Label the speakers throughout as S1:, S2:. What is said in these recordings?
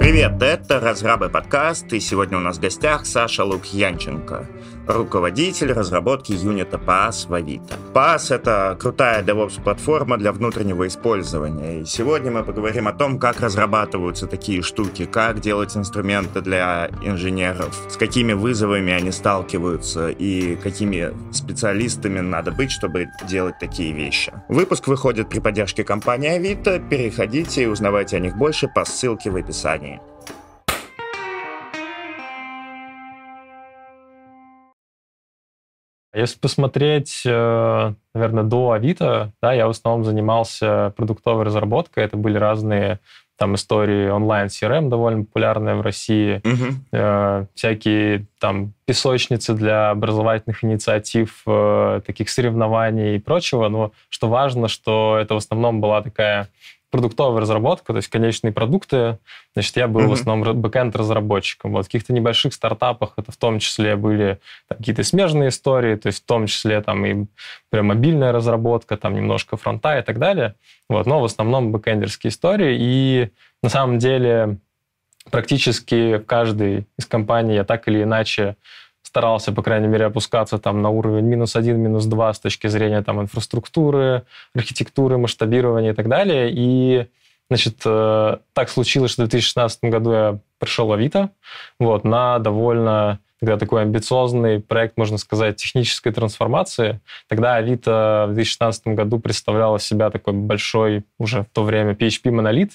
S1: Привет, это «Разрабы подкаст», и сегодня у нас в гостях Саша Лукьянченко руководитель разработки юнита PaaS в Авито. PaaS — это крутая DevOps-платформа для внутреннего использования. И сегодня мы поговорим о том, как разрабатываются такие штуки, как делать инструменты для инженеров, с какими вызовами они сталкиваются и какими специалистами надо быть, чтобы делать такие вещи. Выпуск выходит при поддержке компании Авито. Переходите и узнавайте о них больше по ссылке в описании.
S2: Если посмотреть, э, наверное, до Авито, да, я в основном занимался продуктовой разработкой. Это были разные там истории онлайн CRM довольно популярные в России, угу. э, всякие там песочницы для образовательных инициатив, э, таких соревнований и прочего. Но что важно, что это в основном была такая продуктовая разработка, то есть конечные продукты. Значит, я был mm-hmm. в основном бэкэнд-разработчиком. Вот в каких-то небольших стартапах это в том числе были какие-то смежные истории, то есть в том числе там и прям мобильная разработка, там немножко фронта и так далее. Вот, но в основном бэкэндерские истории. И на самом деле практически в каждой из компаний я так или иначе старался, по крайней мере, опускаться там на уровень минус один, минус два с точки зрения там инфраструктуры, архитектуры, масштабирования и так далее. И Значит, э, так случилось, что в 2016 году я пришел в Авито вот, на довольно тогда такой амбициозный проект, можно сказать, технической трансформации. Тогда Авито в 2016 году представляла себя такой большой уже в то время PHP-монолит,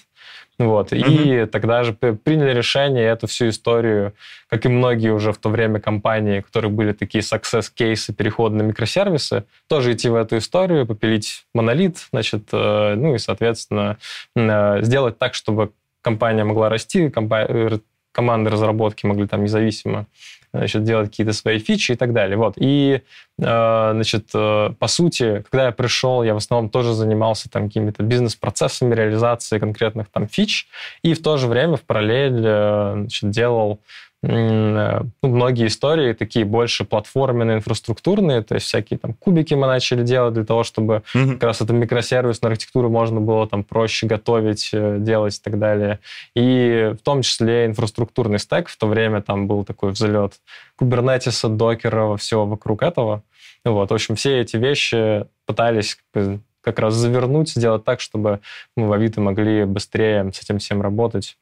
S2: вот. Mm-hmm. И тогда же приняли решение эту всю историю, как и многие уже в то время компании, у которых были такие success-кейсы перехода на микросервисы, тоже идти в эту историю, попилить монолит, значит, э, ну и, соответственно, э, сделать так, чтобы компания могла расти, компания, команды разработки могли там независимо значит, делать какие-то свои фичи и так далее. Вот. И, э, значит, э, по сути, когда я пришел, я в основном тоже занимался там какими-то бизнес-процессами реализации конкретных там фич, и в то же время в параллель э, значит, делал Э, ну, многие истории такие больше платформенные, инфраструктурные, то есть всякие там кубики мы начали делать для того, чтобы mm-hmm. как раз эту микросервисную архитектуру можно было там проще готовить, э, делать и так далее. И в том числе инфраструктурный стек в то время там был такой взлет кубернетиса, докера, всего вокруг этого. Вот, в общем, все эти вещи пытались как раз завернуть, сделать так, чтобы мы в Авито могли быстрее с этим всем работать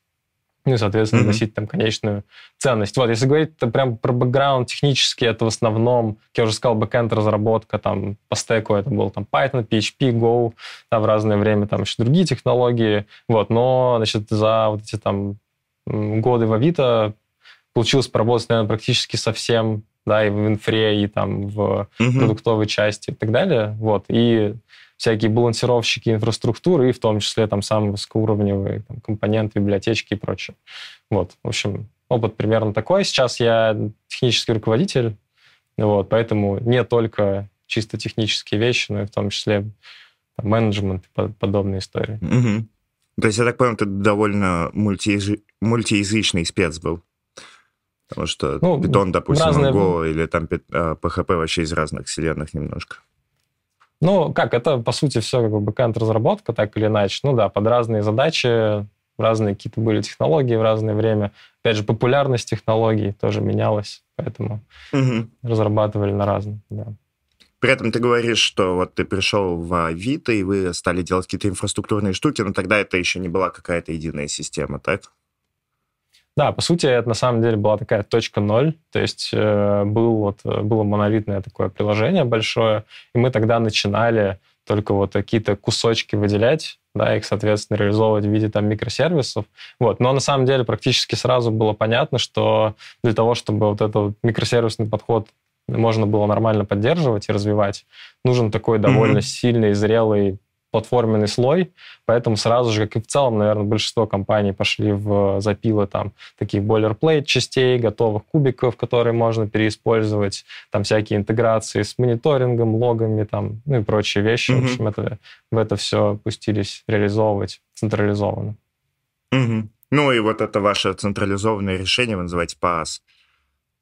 S2: ну и, соответственно, mm-hmm. носить там конечную ценность. Вот, если говорить прям про бэкграунд технический, это в основном, как я уже сказал, бэкэнд разработка, там по стеку это был там Python, PHP, Go, да, в разное время там еще другие технологии, вот, но, значит, за вот эти там годы в Авито получилось поработать, наверное, практически совсем да, и в инфре, и там в mm-hmm. продуктовой части и так далее, вот, и всякие балансировщики инфраструктуры, и в том числе там самые высокоуровневые там, компоненты, библиотечки и прочее. Вот, в общем, опыт примерно такой. Сейчас я технический руководитель, вот, поэтому не только чисто технические вещи, но и в том числе там, менеджмент и подобные истории.
S1: Угу. То есть, я так понимаю, ты довольно мультиязы... мультиязычный спец был? Потому что ну, Python, допустим, разные... Go или там PHP а, вообще из разных вселенных немножко.
S2: Ну, как, это, по сути, все как бы бэкэнд-разработка, так или иначе. Ну да, под разные задачи, разные какие-то были технологии в разное время. Опять же, популярность технологий тоже менялась, поэтому угу. разрабатывали на разные, да.
S1: При этом ты говоришь, что вот ты пришел в Авито, и вы стали делать какие-то инфраструктурные штуки, но тогда это еще не была какая-то единая система, так?
S2: Да, по сути, это на самом деле была такая точка ноль, то есть э, был вот, было монолитное такое приложение большое, и мы тогда начинали только вот какие-то кусочки выделять, да, их, соответственно, реализовывать в виде там микросервисов. Вот. Но на самом деле практически сразу было понятно, что для того, чтобы вот этот микросервисный подход можно было нормально поддерживать и развивать, нужен такой довольно mm-hmm. сильный, зрелый платформенный слой, поэтому сразу же, как и в целом, наверное, большинство компаний пошли в запилы там таких boilerplate частей, готовых кубиков, которые можно переиспользовать, там всякие интеграции с мониторингом, логами, там, ну и прочие вещи. Mm-hmm. В общем, это, в это все пустились реализовывать централизованно.
S1: Mm-hmm. Ну и вот это ваше централизованное решение, вы называете PaaS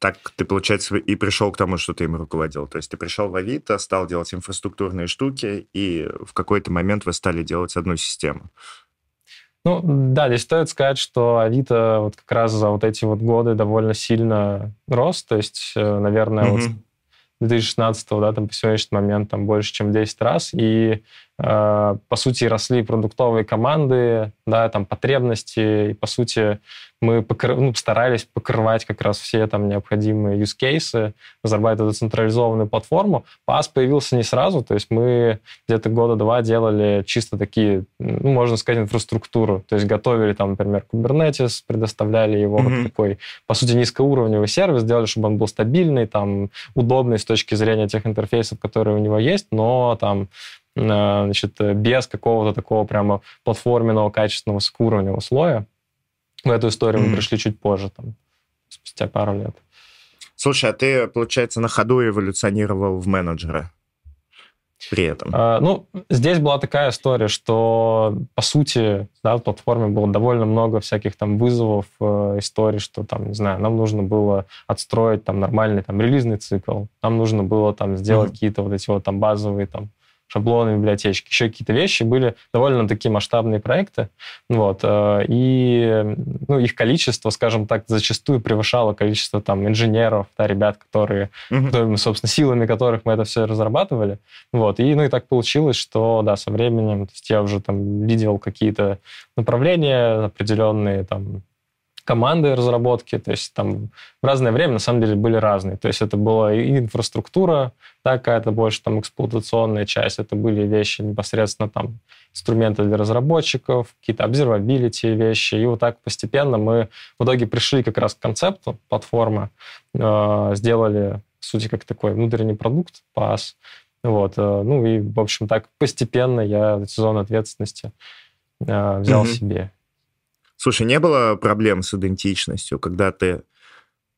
S1: так ты, получается, и пришел к тому, что ты им руководил. То есть ты пришел в Авито, стал делать инфраструктурные штуки, и в какой-то момент вы стали делать одну систему.
S2: Ну, да, здесь стоит сказать, что Авито вот как раз за вот эти вот годы довольно сильно рос. То есть, э, наверное, mm-hmm. вот 2016 да, там по сегодняшний момент там больше, чем 10 раз. И по сути, росли продуктовые команды, да, там потребности, и, по сути, мы покр... ну, старались покрывать как раз все там необходимые use cases, разрабатывать эту централизованную платформу. PaaS появился не сразу, то есть мы где-то года два делали чисто такие, ну, можно сказать, инфраструктуру, то есть готовили там, например, Kubernetes, предоставляли его mm-hmm. вот такой, по сути, низкоуровневый сервис, сделали, чтобы он был стабильный, там, удобный с точки зрения тех интерфейсов, которые у него есть, но там значит, без какого-то такого прямо платформенного, качественного, высокоуровневого слоя. В эту историю mm-hmm. мы пришли чуть позже, там, спустя пару лет.
S1: Слушай, а ты, получается, на ходу эволюционировал в менеджера при этом?
S2: А, ну, здесь была такая история, что, по сути, да, в платформе было довольно много всяких там вызовов, э, историй, что там, не знаю, нам нужно было отстроить там нормальный там релизный цикл, нам нужно было там сделать mm-hmm. какие-то вот эти вот там базовые там шаблоны библиотечки, еще какие-то вещи. Были довольно такие масштабные проекты. Вот, э, и ну, их количество, скажем так, зачастую превышало количество там инженеров, да, ребят, которые, mm-hmm. которыми, собственно, силами которых мы это все разрабатывали. Вот, и, ну, и так получилось, что, да, со временем, то есть я уже там видел какие-то направления определенные, там, команды разработки, то есть там в разное время на самом деле были разные. То есть это была и инфраструктура, да, какая-то больше там эксплуатационная часть, это были вещи непосредственно там инструменты для разработчиков, какие-то observability вещи, и вот так постепенно мы в итоге пришли как раз к концепту платформы, э, сделали, в сути, как такой внутренний продукт, PaaS, вот, э, ну и, в общем, так постепенно я сезон ответственности э, взял mm-hmm. себе.
S1: Слушай, не было проблем с идентичностью, когда ты,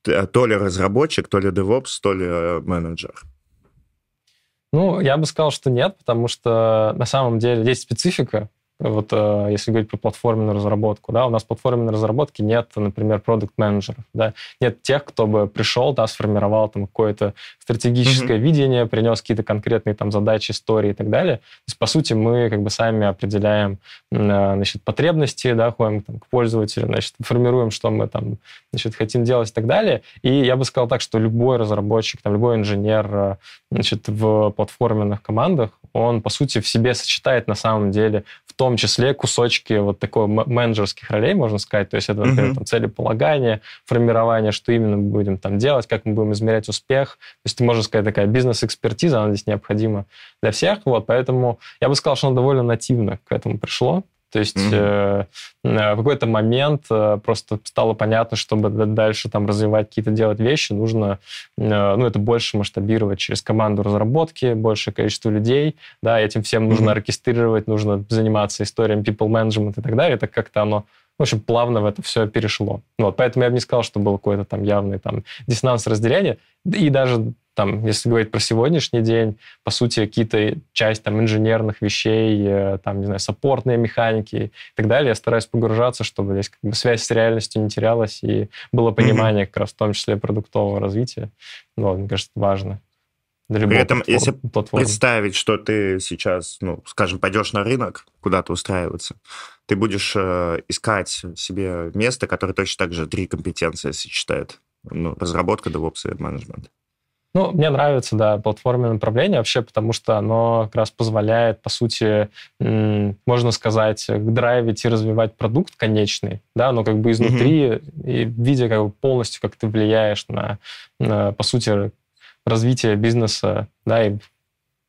S1: ты э, то ли разработчик, то ли DevOps, то ли э, менеджер?
S2: Ну, я бы сказал, что нет, потому что на самом деле есть специфика вот э, если говорить про платформенную разработку, да, у нас платформенной разработке нет, например, продукт-менеджеров, да, нет тех, кто бы пришел, да, сформировал там какое-то стратегическое mm-hmm. видение, принес какие-то конкретные там задачи, истории и так далее. То есть, по сути, мы как бы сами определяем, э, значит, потребности, да, ходим там, к пользователю, значит, формируем, что мы там, значит, хотим делать и так далее. И я бы сказал так, что любой разработчик, там, любой инженер, э, значит, в платформенных командах, он, по сути, в себе сочетает на самом деле в том числе кусочки вот такой менеджерских ролей, можно сказать. То есть это, например, mm-hmm. там, целеполагание, формирование, что именно мы будем там делать, как мы будем измерять успех. То есть, можно сказать, такая бизнес-экспертиза, она здесь необходима для всех. Вот, поэтому я бы сказал, что она довольно нативно к этому пришло. То есть mm-hmm. э, в какой-то момент э, просто стало понятно, чтобы дальше там развивать какие-то делать вещи, нужно э, ну, это больше масштабировать через команду разработки, большее количество людей, да, этим всем нужно mm-hmm. оркестрировать, нужно заниматься историей people management и так далее. Это как-то оно в общем, плавно в это все перешло. Вот, поэтому я бы не сказал, что был какой-то там явный там диссонанс разделения. И даже там, если говорить про сегодняшний день, по сути, какие-то часть там инженерных вещей, э, там, не знаю, саппортные механики и так далее, я стараюсь погружаться, чтобы здесь как бы связь с реальностью не терялась и было понимание mm-hmm. как раз в том числе продуктового развития. Ну, мне кажется, важно.
S1: Для При этом, платформ, если платформы. представить, что ты сейчас, ну, скажем, пойдешь на рынок куда-то устраиваться, ты будешь э, искать себе место, которое точно так же три компетенции сочетает. Ну, разработка, DevOps и менеджмент.
S2: Ну, мне нравится, да, платформенное направление вообще, потому что оно как раз позволяет, по сути, можно сказать, драйвить и развивать продукт конечный, да, но как бы изнутри, mm-hmm. и видя как бы полностью, как ты влияешь на, на, по сути, развитие бизнеса, да, и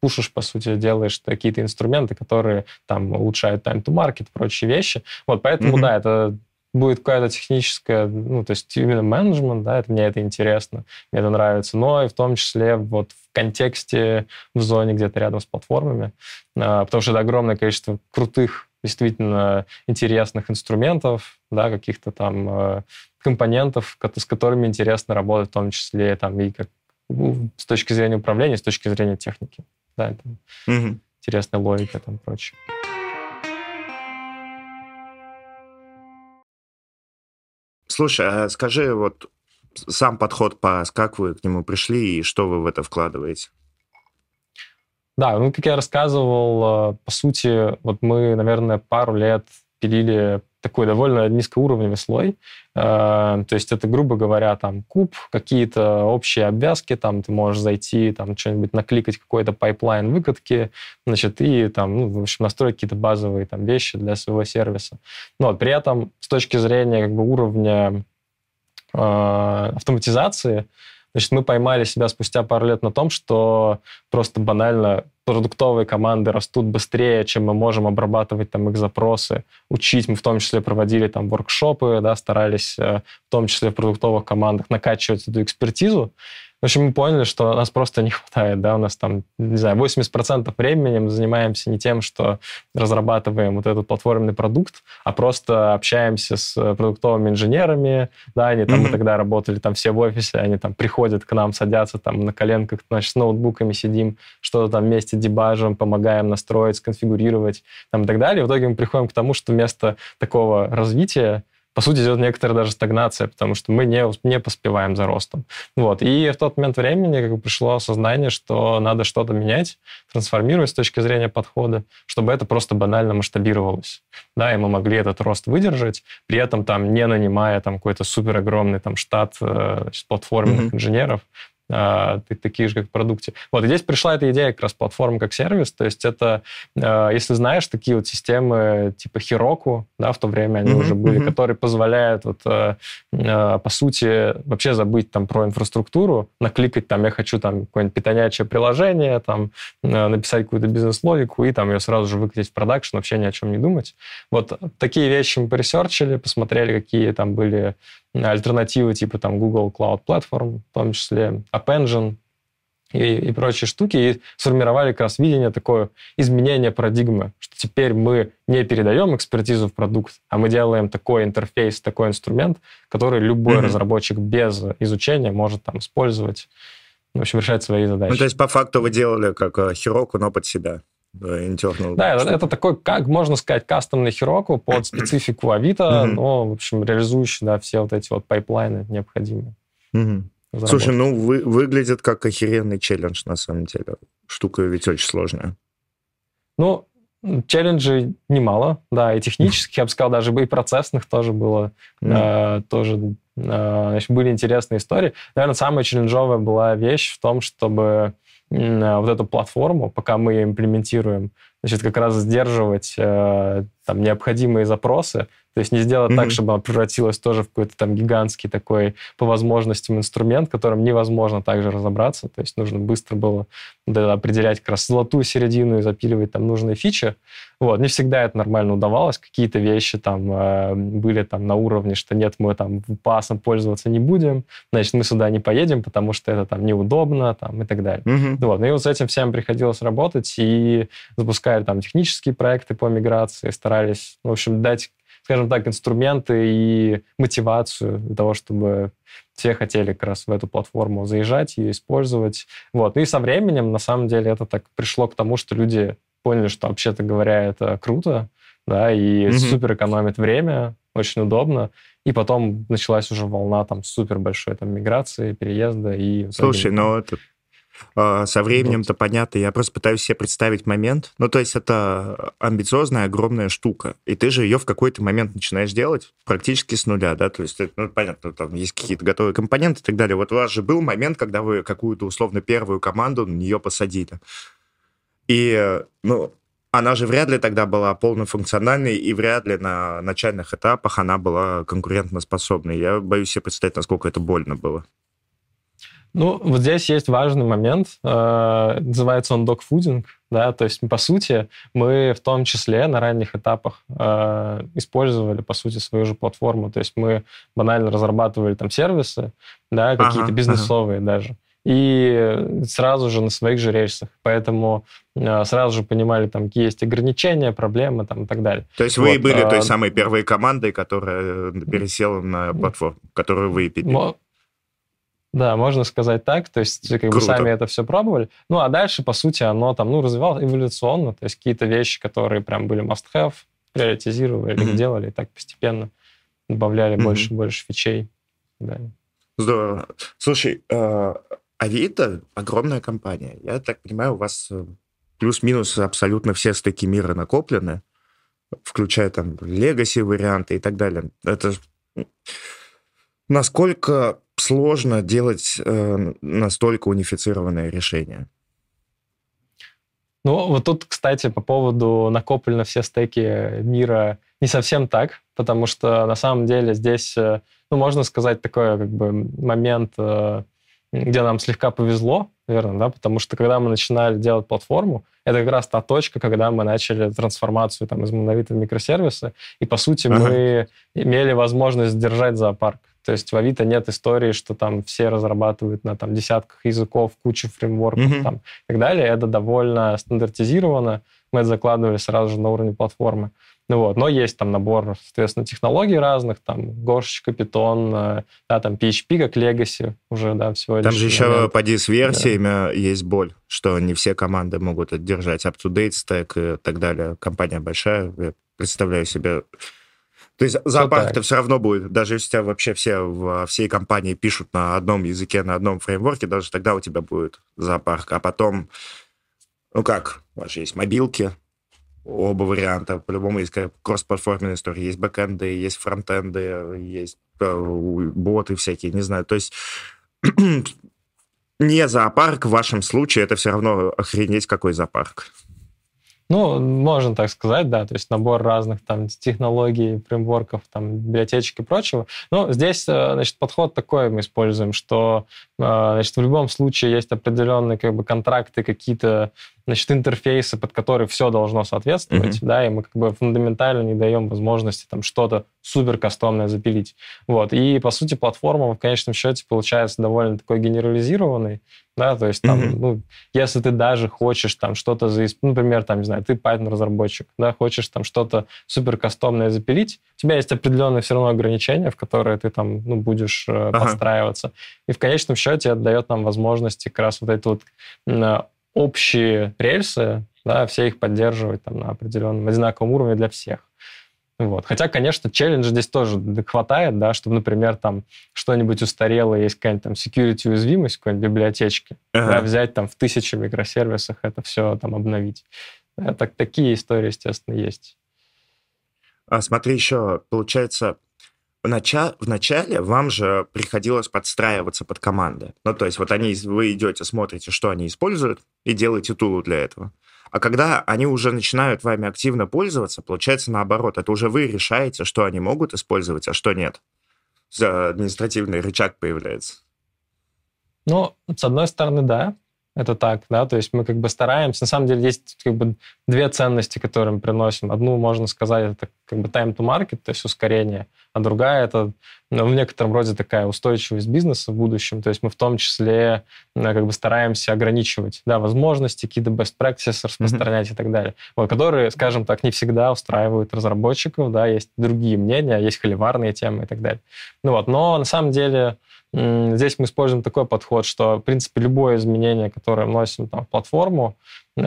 S2: пушишь, по сути, делаешь какие-то инструменты, которые там улучшают time to market, прочие вещи. Вот, поэтому, mm-hmm. да, это будет какая-то техническая, ну, то есть именно менеджмент, да, это, мне это интересно, мне это нравится, но и в том числе вот в контексте, в зоне где-то рядом с платформами, а, потому что это огромное количество крутых, действительно интересных инструментов, да, каких-то там э, компонентов, с которыми интересно работать, в том числе там и как ну, с точки зрения управления, с точки зрения техники, да, это угу. интересная логика там прочее.
S1: Слушай, а скажи, вот сам подход PaaS, как вы к нему пришли и что вы в это вкладываете?
S2: Да, ну, как я рассказывал, э, по сути, вот мы, наверное, пару лет пилили такой довольно низкоуровневый слой. Э, то есть это, грубо говоря, там куб, какие-то общие обвязки, там ты можешь зайти, там что-нибудь накликать, какой-то pipeline выкатки, значит, и там, ну, в общем, настроить какие-то базовые там вещи для своего сервиса. Но при этом с точки зрения как бы уровня э, автоматизации, Значит, мы поймали себя спустя пару лет на том, что просто банально продуктовые команды растут быстрее, чем мы можем обрабатывать там их запросы, учить. Мы в том числе проводили там воркшопы, да, старались э, в том числе в продуктовых командах накачивать эту экспертизу. В общем, мы поняли, что нас просто не хватает, да, у нас там, не знаю, 80% времени мы занимаемся не тем, что разрабатываем вот этот платформенный продукт, а просто общаемся с продуктовыми инженерами, да, они там, mm-hmm. мы тогда работали там все в офисе, они там приходят к нам, садятся там на коленках, значит, с ноутбуками сидим, что-то там вместе дебажим, помогаем настроить, сконфигурировать, там и так далее. И в итоге мы приходим к тому, что вместо такого развития по сути, идет некоторая даже стагнация, потому что мы не, не поспеваем за ростом. Вот. И в тот момент времени как бы пришло осознание, что надо что-то менять, трансформировать с точки зрения подхода, чтобы это просто банально масштабировалось. Да, и мы могли этот рост выдержать, при этом там не нанимая там какой-то супер огромный там штат э, значит, платформенных mm-hmm. инженеров, а, такие же, как в продукте. Вот, и здесь пришла эта идея как раз платформы как сервис, то есть это, а, если знаешь, такие вот системы типа Heroku, да, в то время они mm-hmm, уже были, mm-hmm. которые позволяют вот, а, по сути, вообще забыть там про инфраструктуру, накликать там, я хочу там какое-нибудь питонячее приложение, там, написать какую-то бизнес-логику и там ее сразу же выкатить в production, вообще ни о чем не думать. Вот такие вещи мы поресерчили, посмотрели, какие там были альтернативы типа там Google Cloud Platform, в том числе App Engine и, и прочие штуки, и сформировали как раз видение такое изменение парадигмы, что теперь мы не передаем экспертизу в продукт, а мы делаем такой интерфейс, такой инструмент, который любой mm-hmm. разработчик без изучения может там использовать, в общем, решать свои задачи.
S1: Ну, то есть, по факту вы делали как Heroku, э, но под себя
S2: internal. Да, это, это такой, как можно сказать, кастомный Heroku под специфику Авито, но, в общем, реализующий, да, все вот эти вот пайплайны необходимые.
S1: Слушай, ну, вы, выглядит как охеренный челлендж, на самом деле. Штука ведь очень сложная.
S2: Ну, челленджей немало, да, и технических, я бы сказал, даже и процессных тоже было, мм. э, тоже э, значит, были интересные истории. Наверное, самая челленджовая была вещь в том, чтобы вот эту платформу, пока мы ее имплементируем, значит, как раз сдерживать э, там необходимые запросы, то есть не сделать mm-hmm. так, чтобы она превратилась тоже в какой-то там гигантский такой по возможностям инструмент, которым невозможно также разобраться. То есть нужно быстро было да, определять как раз золотую середину и запиливать там нужные фичи. Вот. Не всегда это нормально удавалось. Какие-то вещи там э, были там на уровне, что нет, мы там пасом пользоваться не будем, значит, мы сюда не поедем, потому что это там неудобно там, и так далее. Mm-hmm. Вот. Ну и вот с этим всем приходилось работать и запускали там технические проекты по миграции, старались, в общем, дать скажем так, инструменты и мотивацию для того, чтобы все хотели как раз в эту платформу заезжать, ее использовать. Вот. Ну и со временем, на самом деле, это так пришло к тому, что люди поняли, что, вообще-то говоря, это круто, да, и mm-hmm. супер экономит время, очень удобно. И потом началась уже волна там супер большой там миграции, переезда и...
S1: Слушай, ну это со временем-то понятно, я просто пытаюсь себе представить момент. Ну, то есть это амбициозная, огромная штука, и ты же ее в какой-то момент начинаешь делать практически с нуля, да, то есть, ну, понятно, там есть какие-то готовые компоненты и так далее. Вот у вас же был момент, когда вы какую-то условно первую команду на нее посадили. И, ну, она же вряд ли тогда была полнофункциональной, и вряд ли на начальных этапах она была конкурентоспособной. Я боюсь себе представить, насколько это больно было.
S2: Ну, вот здесь есть важный момент, э, называется он докфудинг, да, то есть, по сути, мы в том числе на ранних этапах э, использовали, по сути, свою же платформу, то есть мы банально разрабатывали там сервисы, да, какие-то ага, бизнесовые ага. даже, и сразу же на своих же рельсах, поэтому э, сразу же понимали, там, какие есть ограничения, проблемы там, и так далее.
S1: То есть вы вот, были а, той самой первой командой, которая пересела на платформу, которую вы пилили?
S2: Да, можно сказать так. То есть как Круто. бы сами это все пробовали. Ну, а дальше, по сути, оно там, ну, развивалось эволюционно. То есть какие-то вещи, которые прям были must-have, приоритизировали, mm-hmm. делали, и так постепенно добавляли mm-hmm. больше и больше фичей. Да.
S1: Здорово. Слушай, э, Авито огромная компания. Я так понимаю, у вас э, плюс-минус абсолютно все стыки мира накоплены. включая там legacy варианты и так далее. Это насколько сложно делать э, настолько унифицированное решение?
S2: Ну, вот тут, кстати, по поводу накоплены все стеки мира не совсем так, потому что на самом деле здесь, э, ну, можно сказать, такой как бы момент, э, где нам слегка повезло, наверное, да, потому что когда мы начинали делать платформу, это как раз та точка, когда мы начали трансформацию там, из монолита в микросервисы, и, по сути, ага. мы имели возможность держать зоопарк. То есть в Авито нет истории, что там все разрабатывают на там, десятках языков, кучу фреймворков mm-hmm. там, и так далее. Это довольно стандартизировано. Мы это закладывали сразу же на уровне платформы. Ну вот, но есть там набор, соответственно, технологий разных, там горшечка, питон, э, да, там PHP как legacy уже, да, всего
S1: Там же еще, момент. поди, с версиями да. есть боль, что не все команды могут держать up-to-date стек и так далее. Компания большая, я представляю себе то есть зоопарк-то все равно будет, даже если у тебя вообще все во всей компании пишут на одном языке, на одном фреймворке, даже тогда у тебя будет зоопарк. А потом, ну как, у вас же есть мобилки, оба варианта. По-любому есть кросс-платформенная история. Есть бэкэнды, есть фронтенды, есть э, боты всякие, не знаю. То есть не зоопарк в вашем случае, это все равно охренеть какой зоопарк.
S2: Ну, можно так сказать, да, то есть набор разных там технологий, фреймворков, там, библиотечек и прочего. Но здесь, э, значит, подход такой мы используем, что, э, значит, в любом случае есть определенные как бы контракты, какие-то значит, интерфейсы, под которые все должно соответствовать, mm-hmm. да, и мы как бы фундаментально не даем возможности там что-то супер кастомное запилить. Вот. И, по сути, платформа в конечном счете получается довольно такой генерализированной, да, то есть там, mm-hmm. ну, если ты даже хочешь там что-то, за, ну, например, там, не знаю, ты Python-разработчик, да, хочешь там что-то супер кастомное запилить, у тебя есть определенные все равно ограничения, в которые ты там, ну, будешь э, ага. подстраиваться. И в конечном счете это дает нам возможности как раз вот это вот общие рельсы, да, все их поддерживать там, на определенном одинаковом уровне для всех. Вот. Хотя, конечно, челленджа здесь тоже хватает, да, чтобы, например, там что-нибудь устарелое, есть какая-нибудь там security уязвимость в какой-нибудь библиотечке, ага. да, взять там в тысячи микросервисах это все там обновить. Да, так, такие истории, естественно, есть.
S1: А смотри, еще, получается, в, начале, в начале вам же приходилось подстраиваться под команды. Ну, то есть вот они, вы идете, смотрите, что они используют, и делаете тулу для этого. А когда они уже начинают вами активно пользоваться, получается наоборот. Это уже вы решаете, что они могут использовать, а что нет. Административный рычаг появляется.
S2: Ну, с одной стороны, да это так, да, то есть мы как бы стараемся. На самом деле есть как бы две ценности, которые мы приносим. Одну, можно сказать, это как бы time to market, то есть ускорение, а другая это ну, в некотором роде такая устойчивость бизнеса в будущем. То есть мы в том числе э, как бы стараемся ограничивать да, возможности, какие-то best practices распространять mm-hmm. и так далее, вот, которые, скажем так, не всегда устраивают разработчиков, да, есть другие мнения, есть холиварные темы и так далее. Ну вот, но на самом деле Здесь мы используем такой подход, что, в принципе, любое изменение, которое вносим там, в платформу, э,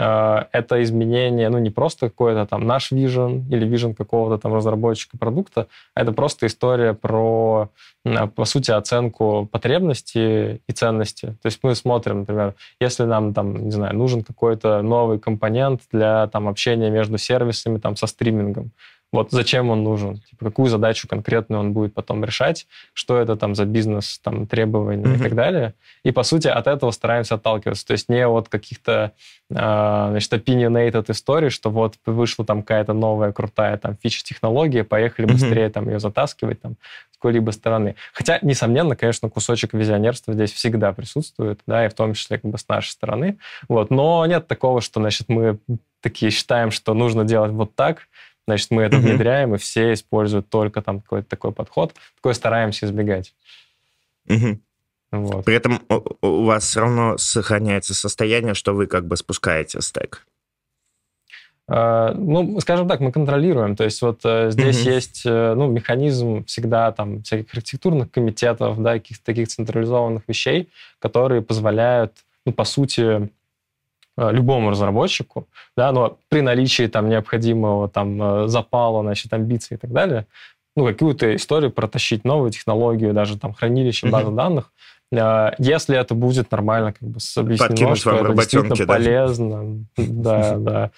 S2: это изменение, ну, не просто какой-то там наш вижен или вижен какого-то там разработчика продукта, а это просто история про, по сути, оценку потребностей и ценности. То есть мы смотрим, например, если нам там, не знаю, нужен какой-то новый компонент для там общения между сервисами там со стримингом, вот зачем он нужен, типа, какую задачу конкретную он будет потом решать, что это там за бизнес, там, требования mm-hmm. и так далее. И, по сути, от этого стараемся отталкиваться. То есть не от каких-то, э, значит, opinionated историй, что вот вышла там какая-то новая крутая там фича-технология, поехали mm-hmm. быстрее там ее затаскивать там с какой-либо стороны. Хотя, несомненно, конечно, кусочек визионерства здесь всегда присутствует, да, и в том числе как бы с нашей стороны. Вот. Но нет такого, что, значит, мы такие считаем, что нужно делать вот так, Значит, мы это внедряем, и все используют только там какой-то такой подход. Такой стараемся избегать.
S1: Вот. При этом у вас все равно сохраняется состояние, что вы как бы спускаете стек.
S2: Uh, ну, скажем так, мы контролируем. То есть вот uh, здесь mm-hmm. есть uh, ну, механизм всегда там всяких архитектурных комитетов, да, каких-то таких централизованных вещей, которые позволяют, ну, по сути, Э, любому разработчику, да, но при наличии там необходимого там э, запала, значит, амбиций и так далее, ну, какую-то историю протащить, новую технологию, даже там хранилище, базы mm-hmm. данных, э, если это будет нормально как бы объяснено, что это действительно полезно, да, да,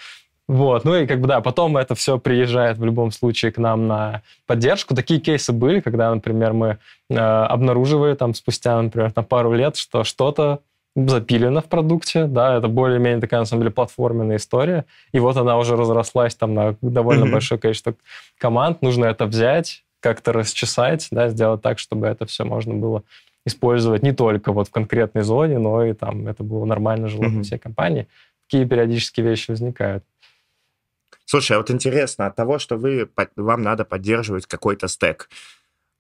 S2: Вот, ну и как бы, да, потом это все приезжает в любом случае к нам на поддержку. Такие кейсы были, когда, например, мы э, обнаруживали там спустя, например, на пару лет, что что-то запилено в продукте, да, это более-менее такая, на самом деле, платформенная история, и вот она уже разрослась там на довольно mm-hmm. большое количество команд, нужно это взять, как-то расчесать, да, сделать так, чтобы это все можно было использовать не только вот в конкретной зоне, но и там это было нормально жило mm-hmm. всей компании. Такие периодически вещи возникают.
S1: Слушай, а вот интересно, от того, что вы, вам надо поддерживать какой-то стек,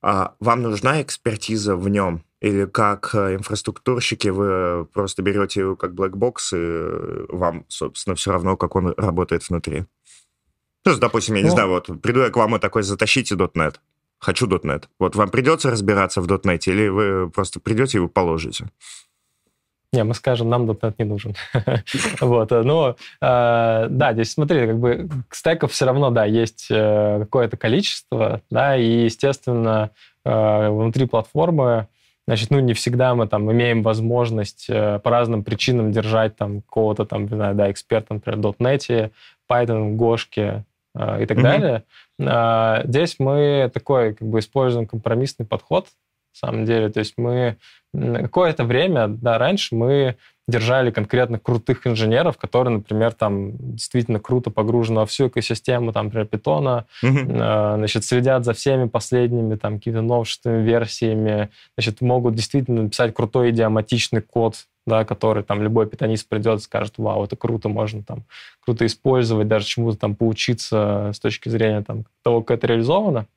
S1: а вам нужна экспертиза в нем? Или как э, инфраструктурщики вы просто берете его как блэкбокс, и э, вам, собственно, все равно, как он работает внутри? Есть, допустим, я не ну, знаю, вот приду я к вам и такой, затащите .NET. Хочу .NET. Вот вам придется разбираться в .NET, или вы просто придете и вы положите?
S2: Не, мы скажем, нам .NET не нужен. вот, э, но э, да, здесь смотри, как бы стеков все равно, да, есть э, какое-то количество, да, и, естественно, э, внутри платформы, значит, ну, не всегда мы там имеем возможность э, по разным причинам держать там какого-то там, не знаю, да, эксперта, например, в .NET, Python, Гошке э, и так mm-hmm. далее. Э, здесь мы такой, как бы, используем компромиссный подход, на самом деле. То есть мы какое-то время, да, раньше мы держали конкретно крутых инженеров, которые, например, там действительно круто погружены во всю экосистему, там, например, питона, mm-hmm. э, значит, следят за всеми последними там какими-то новшествами, версиями, значит, могут действительно написать крутой идиоматичный код, да, который там любой питанист придет и скажет, вау, это круто, можно там круто использовать, даже чему-то там поучиться с точки зрения там того, как это реализовано.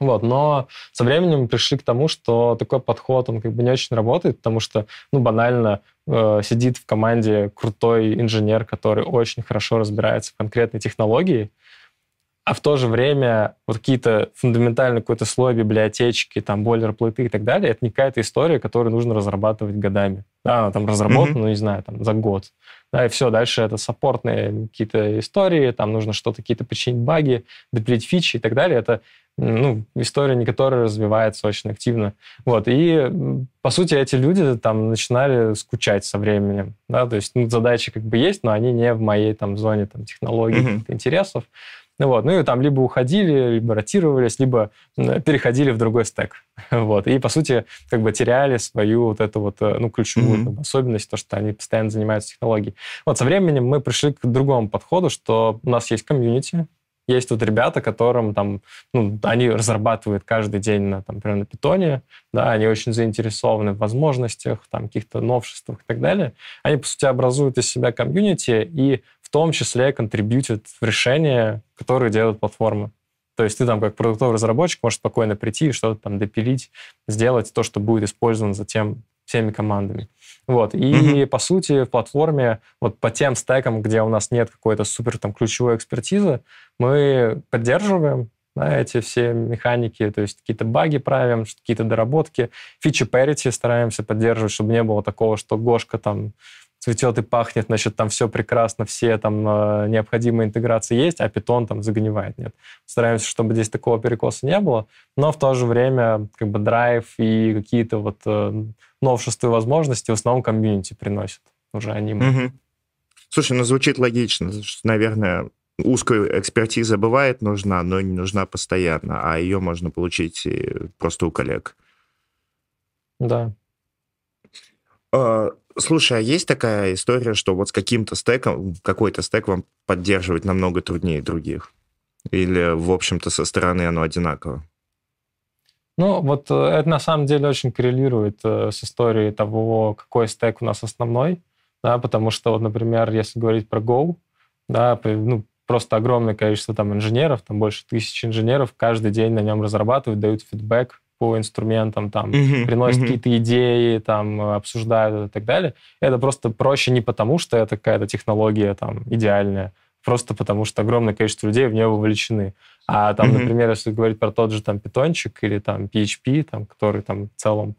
S2: Вот, но со временем мы пришли к тому, что такой подход, он как бы не очень работает, потому что, ну, банально э, сидит в команде крутой инженер, который очень хорошо разбирается в конкретной технологии, а в то же время вот какие-то фундаментальные какой-то слой библиотечки, там, бойлерплейты и так далее, это не какая-то история, которую нужно разрабатывать годами. Да, она там разработана, mm-hmm. ну, не знаю, там, за год. Да, и все, дальше это саппортные какие-то истории, там нужно что-то, какие-то починить баги, допилить фичи и так далее. Это ну, история, не которая развивается очень активно. Вот, и, по сути, эти люди там начинали скучать со временем, да, то есть, ну, задачи как бы есть, но они не в моей там зоне там технологий, mm-hmm. интересов. Ну, вот. ну и там либо уходили, либо ротировались, либо переходили в другой стек. Вот. И, по сути, как бы теряли свою вот эту вот, э, ну, ключевую mm-hmm. особенность, то, что они постоянно занимаются технологией. Вот со временем мы пришли к другому подходу, что у нас есть комьюнити, есть тут ребята, которым там, ну, они разрабатывают каждый день, на, там, например, на питоне, да, они очень заинтересованы в возможностях, там, каких-то новшествах и так далее. Они, по сути, образуют из себя комьюнити и том числе контрибьютят в решения, которые делают платформы. То есть ты там как продуктовый разработчик можешь спокойно прийти и что-то там допилить, сделать то, что будет использовано затем всеми командами. Вот. И, mm-hmm. по сути, в платформе вот по тем стекам, где у нас нет какой-то супер там ключевой экспертизы, мы поддерживаем да, эти все механики, то есть какие-то баги правим, какие-то доработки, фичи parity стараемся поддерживать, чтобы не было такого, что Гошка там цветет и пахнет, значит, там все прекрасно, все там э, необходимые интеграции есть, а питон там загнивает. Нет. Стараемся, чтобы здесь такого перекоса не было, но в то же время как бы драйв и какие-то вот э, новшества и возможности в основном комьюнити приносят уже они. Угу.
S1: Слушай, ну звучит логично. Наверное, узкая экспертиза бывает нужна, но не нужна постоянно, а ее можно получить просто у коллег.
S2: Да.
S1: Слушай, а есть такая история, что вот с каким-то стеком, какой-то стек вам поддерживать намного труднее других? Или, в общем-то, со стороны оно одинаково?
S2: Ну, вот э, это на самом деле очень коррелирует э, с историей того, какой стек у нас основной, да, потому что, вот, например, если говорить про Go, да, ну, просто огромное количество там инженеров, там больше тысячи инженеров, каждый день на нем разрабатывают, дают фидбэк, по инструментам, там, uh-huh, приносят uh-huh. какие-то идеи, там, обсуждают и так далее. Это просто проще не потому, что это какая-то технология там идеальная, просто потому что огромное количество людей в нее вовлечены. А там, uh-huh. например, если говорить про тот же там питончик или там PHP, там, который там в целом,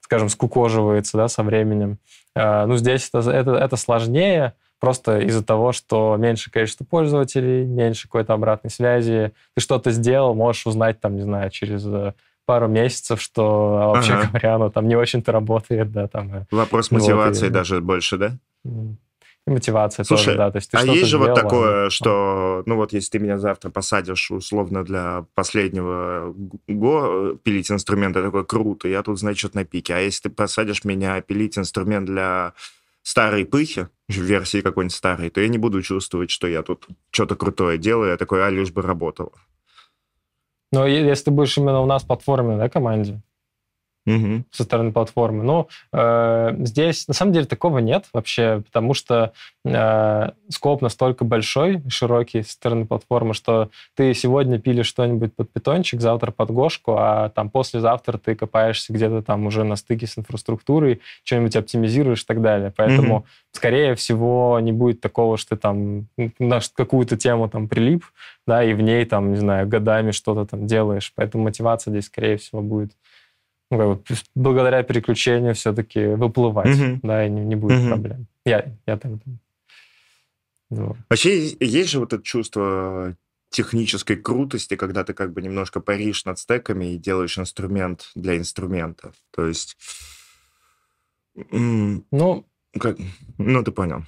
S2: скажем, скукоживается, да, со временем, э, ну, здесь это, это, это сложнее, просто из-за того, что меньше количество пользователей, меньше какой-то обратной связи. Ты что-то сделал, можешь узнать, там, не знаю, через э, пару месяцев, что, вообще ага. говоря, оно там не очень-то работает, да, там.
S1: Вопрос мотивации вот, и, даже больше, да?
S2: И мотивация
S1: Слушай,
S2: тоже, да. То есть
S1: ты а есть же сделал, вот такое, а... что, ну вот если ты меня завтра посадишь условно для последнего го пилить инструмент, это такое круто, я тут, значит, на пике. А если ты посадишь меня пилить инструмент для старой пыхи, версии какой-нибудь старой, то я не буду чувствовать, что я тут что-то крутое делаю, я такой, а лишь бы работало.
S2: Но если ты будешь именно у нас в платформе, да, команде, угу. со стороны платформы. Но э, здесь на самом деле такого нет вообще, потому что э, скоп настолько большой, широкий со стороны платформы, что ты сегодня пилишь что-нибудь под питончик, завтра под гошку, а там послезавтра ты копаешься где-то там уже на стыке с инфраструктурой, что-нибудь оптимизируешь и так далее. Поэтому, угу. скорее всего, не будет такого, что ты там на какую-то тему там прилип, да, и в ней там, не знаю, годами что-то там делаешь. Поэтому мотивация здесь, скорее всего, будет ну, как бы, благодаря переключению все-таки выплывать, mm-hmm. да, и не, не будет mm-hmm. проблем. Я, я так думаю.
S1: Вот. Вообще есть же вот это чувство технической крутости, когда ты как бы немножко паришь над стеками и делаешь инструмент для инструмента. То есть... Ну, как, ну ты понял.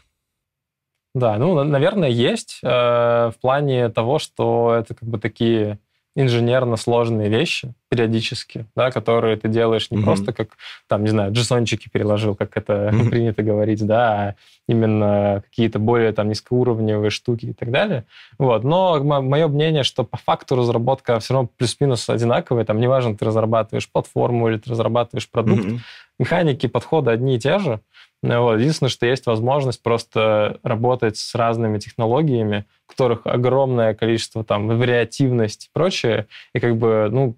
S2: Да, ну, наверное, есть э, в плане того, что это как бы такие инженерно сложные вещи периодически, да, которые ты делаешь не mm-hmm. просто как, там, не знаю, джессончики переложил, как это mm-hmm. принято говорить, да, а именно какие-то более там низкоуровневые штуки и так далее. Вот. Но мое мнение, что по факту разработка все равно плюс-минус одинаковая. Там неважно, ты разрабатываешь платформу или ты разрабатываешь продукт, mm-hmm. механики, подходы одни и те же. Вот. Единственное, что есть возможность просто работать с разными технологиями, у которых огромное количество там вариативность и прочее, и как бы, ну,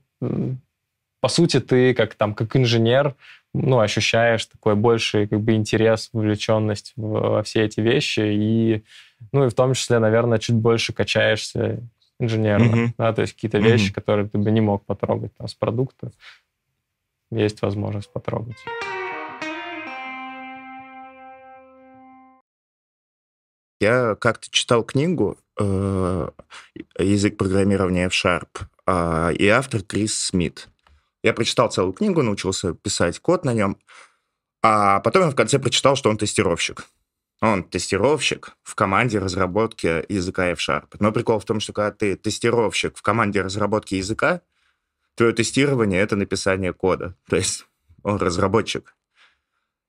S2: по сути, ты как там, как инженер, ну, ощущаешь такой больший как бы интерес, вовлеченность во все эти вещи, и, ну, и в том числе, наверное, чуть больше качаешься инженерно, mm-hmm. да, то есть какие-то mm-hmm. вещи, которые ты бы не мог потрогать там с продукта, есть возможность потрогать.
S1: Я как-то читал книгу э, «Язык программирования F-Sharp», э, и автор Крис Смит. Я прочитал целую книгу, научился писать код на нем, а потом я в конце прочитал, что он тестировщик. Он тестировщик в команде разработки языка F-Sharp. Но прикол в том, что когда ты тестировщик в команде разработки языка, твое тестирование — это написание кода. То есть он разработчик.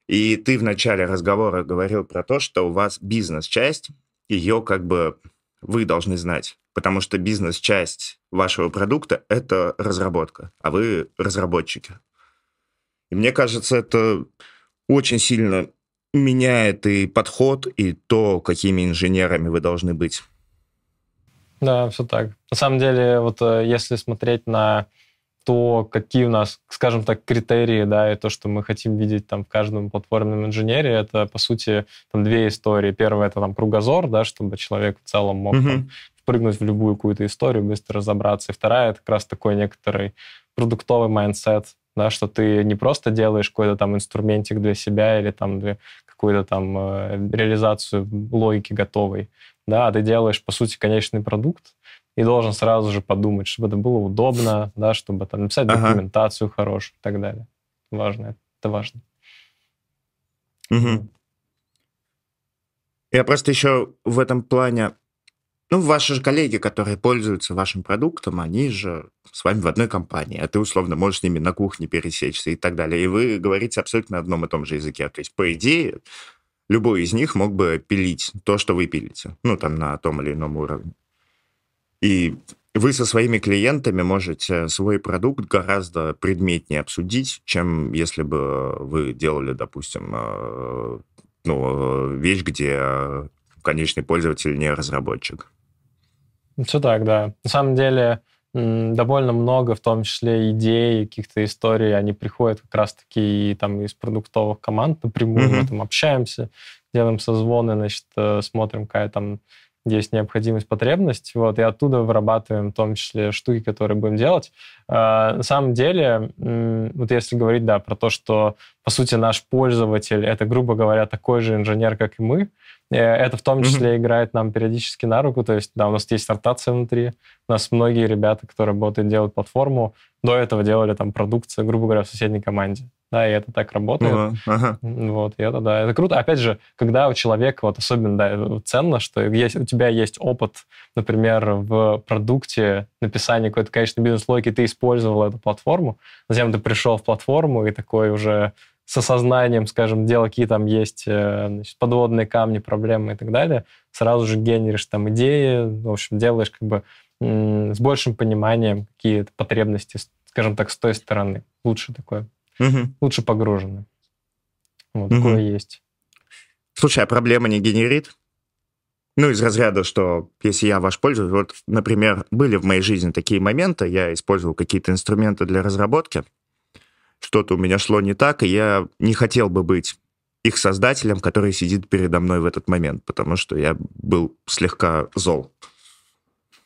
S1: И ты в начале разговора говорил про то, что у вас бизнес-часть, ее как бы вы должны знать, потому что бизнес-часть вашего продукта — это разработка, а вы разработчики. И мне кажется, это очень сильно меняет и подход, и то, какими инженерами вы должны быть.
S2: Да, все так. На самом деле, вот э, если смотреть на то, какие у нас, скажем так, критерии, да, и то, что мы хотим видеть там в каждом платформенном инженере, это, по сути, там две истории. Первая — это там кругозор, да, чтобы человек в целом мог mm-hmm. там, впрыгнуть в любую какую-то историю, быстро разобраться. И вторая — это как раз такой некоторый продуктовый mindset, да, что ты не просто делаешь какой-то там инструментик для себя или там для какую-то там э, реализацию логики готовой, да, а ты делаешь, по сути, конечный продукт, и должен сразу же подумать, чтобы это было удобно, да, чтобы там написать ага. документацию хорошую и так далее. Важно, это важно.
S1: Угу. Я просто еще в этом плане... Ну, ваши же коллеги, которые пользуются вашим продуктом, они же с вами в одной компании, а ты, условно, можешь с ними на кухне пересечься и так далее. И вы говорите абсолютно на одном и том же языке. То есть, по идее, любой из них мог бы пилить то, что вы пилите. Ну, там, на том или ином уровне. И вы со своими клиентами можете свой продукт гораздо предметнее обсудить, чем если бы вы делали, допустим, э, ну, вещь, где конечный пользователь не разработчик.
S2: Все так, да. На самом деле довольно много, в том числе идей, каких-то историй, они приходят как раз-таки и, там, из продуктовых команд напрямую, mm-hmm. мы там общаемся, делаем созвоны, значит, э, смотрим, какая там есть необходимость, потребность, вот, и оттуда вырабатываем в том числе штуки, которые будем делать. А, на самом деле, вот если говорить, да, про то, что по сути, наш пользователь — это, грубо говоря, такой же инженер, как и мы, э, это в том числе mm-hmm. играет нам периодически на руку. То есть, да, у нас есть ротация внутри. У нас многие ребята, которые работают, делают платформу, до этого делали там продукцию, грубо говоря, в соседней команде да, и это так работает. Uh-huh. Ага. Вот, и это, да, это круто. Опять же, когда у человека, вот особенно, да, ценно, что есть, у тебя есть опыт, например, в продукте написания какой-то конечной бизнес-логики, ты использовал эту платформу, затем ты пришел в платформу и такой уже с осознанием, скажем, дела, какие там есть э, значит, подводные камни, проблемы и так далее, сразу же генеришь там идеи, в общем, делаешь как бы с большим пониманием какие-то потребности, скажем так, с той стороны. Лучше такое угу. лучше погружены. Вот угу. такое есть.
S1: Слушай, а проблема не генерит? Ну, из разряда, что если я ваш пользователь, вот, например, были в моей жизни такие моменты, я использовал какие-то инструменты для разработки, что-то у меня шло не так, и я не хотел бы быть их создателем, который сидит передо мной в этот момент, потому что я был слегка зол.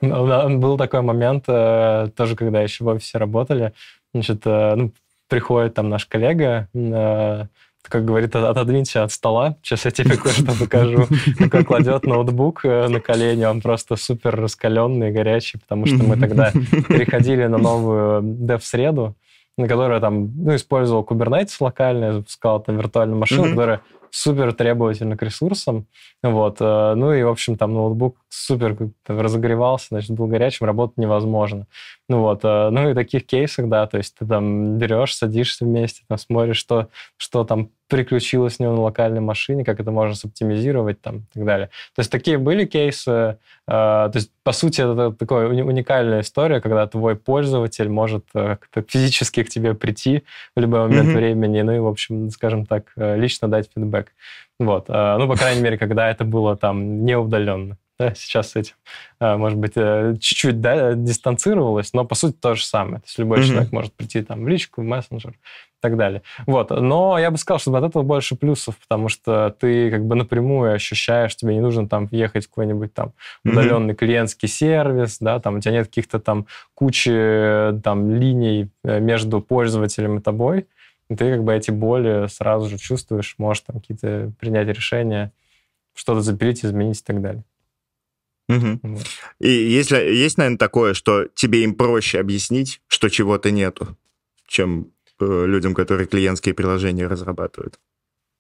S2: Был такой момент, э, тоже когда еще в офисе работали, значит, э, ну, приходит там наш коллега, э, как говорит, отодвинься от стола, сейчас я тебе кое-что покажу. Такой кладет ноутбук на колени, он просто супер раскаленный, горячий, потому что мы тогда переходили на новую dev-среду, на которой там, ну, использовал Kubernetes локально, запускал там виртуальную машину, mm-hmm. которая супер требовательна к ресурсам. Вот. Э, ну и, в общем, там ноутбук супер разогревался, значит, был горячим, работать невозможно. Ну вот. Э, ну и таких кейсах, да, то есть ты там берешь, садишься вместе, там смотришь, что, что там приключилось с него на локальной машине, как это можно соптимизировать там и так далее. То есть такие были кейсы. Э, то есть, по сути, это такая уникальная история, когда твой пользователь может э, физически к тебе прийти в любой момент mm-hmm. времени, ну и, в общем, скажем так, лично дать фидбэк. Вот. Ну, по крайней мере, когда это было там не удаленно да, сейчас с этим, а, может быть, э, чуть-чуть да, дистанцировалась, но по сути то же самое. То есть любой mm-hmm. человек может прийти там в личку, в мессенджер и так далее. Вот. Но я бы сказал, что от этого больше плюсов, потому что ты как бы напрямую ощущаешь, тебе не нужно там ехать в какой-нибудь там удаленный mm-hmm. клиентский сервис, да, там у тебя нет каких-то там кучи там линий э, между пользователем и тобой, и ты как бы эти боли сразу же чувствуешь, можешь там какие-то принять решения, что-то запилить, изменить и так далее.
S1: Угу. Вот. И если есть, наверное, такое, что тебе им проще объяснить, что чего-то нету, чем э, людям, которые клиентские приложения разрабатывают.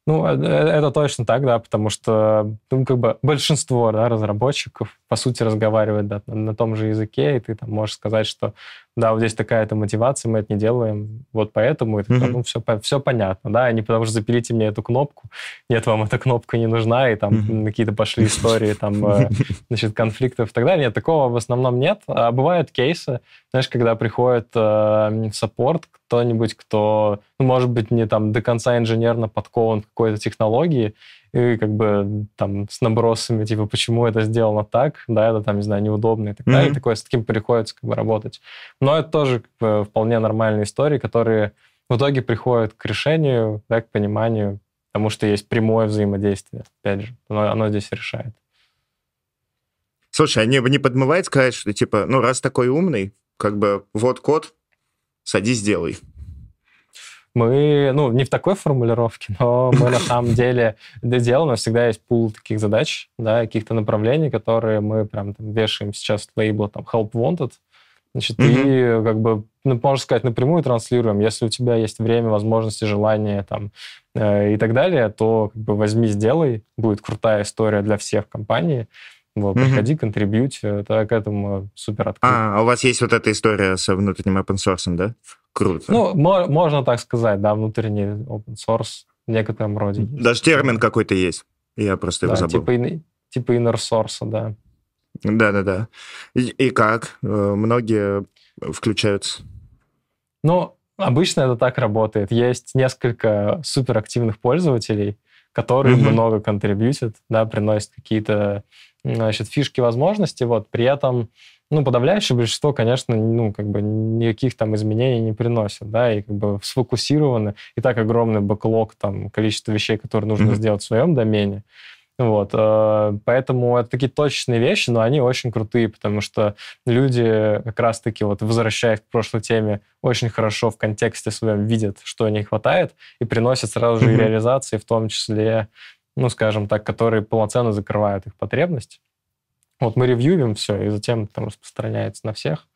S2: Ну, э, э, это точно так, да, потому что ну, как бы большинство да, разработчиков, по сути, разговаривают да, на, на том же языке, и ты там можешь сказать, что да, вот здесь такая-то мотивация, мы это не делаем, вот поэтому, и mm-hmm. ну, все, все понятно, да, а не потому что запилите мне эту кнопку, нет, вам эта кнопка не нужна, и там mm-hmm. какие-то пошли истории, там, э, значит, конфликтов и так далее. Нет, такого в основном нет. А бывают кейсы, знаешь, когда приходит э, саппорт, кто-нибудь, кто, ну, может быть, не там до конца инженерно подкован в какой-то технологии, и как бы там с набросами, типа, почему это сделано так, да, это там, не знаю, неудобно и так mm-hmm. далее. Такое с таким приходится как бы работать. Но это тоже как бы, вполне нормальные истории, которые в итоге приходят к решению, да, к пониманию, потому что есть прямое взаимодействие, опять же, оно, оно здесь решает.
S1: Слушай, а не, не подмывает сказать, что типа, ну, раз такой умный, как бы вот код, садись, делай.
S2: Мы, ну, не в такой формулировке, но мы на самом деле делаем, у нас всегда есть пул таких задач, да, каких-то направлений, которые мы прям там вешаем сейчас в лейбл там help wanted, Значит, mm-hmm. и как бы, ну, можно сказать, напрямую транслируем. Если у тебя есть время, возможности, желание там, э, и так далее, то как бы возьми, сделай. Будет крутая история для всех компаний. Вот, mm-hmm. приходи, контрибьють, это к этому супер открыто.
S1: А, а у вас есть вот эта история с внутренним open source, да? Круто.
S2: Ну, мо- можно так сказать, да, внутренний open source в некотором роде.
S1: Даже термин какой-то есть. Я просто его забыл.
S2: Типа, типа inner source, да.
S1: Да-да-да. И, и как? Э, многие включаются?
S2: Ну, обычно это так работает. Есть несколько суперактивных пользователей, которые mm-hmm. много контрибьютят, да, приносят какие-то значит, фишки, возможности. Вот. При этом ну, подавляющее большинство, конечно, ну, как бы никаких там изменений не приносят, да, и как бы сфокусированы, и так огромный бэклог, там, количество вещей, которые нужно mm-hmm. сделать в своем домене, Вот, э, поэтому это такие точечные вещи, но они очень крутые, потому что люди как раз-таки, вот возвращаясь к прошлой теме, очень хорошо в контексте своем видят, что не хватает, и приносят сразу же mm-hmm. реализации, в том числе, ну, скажем так, которые полноценно закрывают их потребность. Вот мы ревьюем все, и затем там распространяется на всех.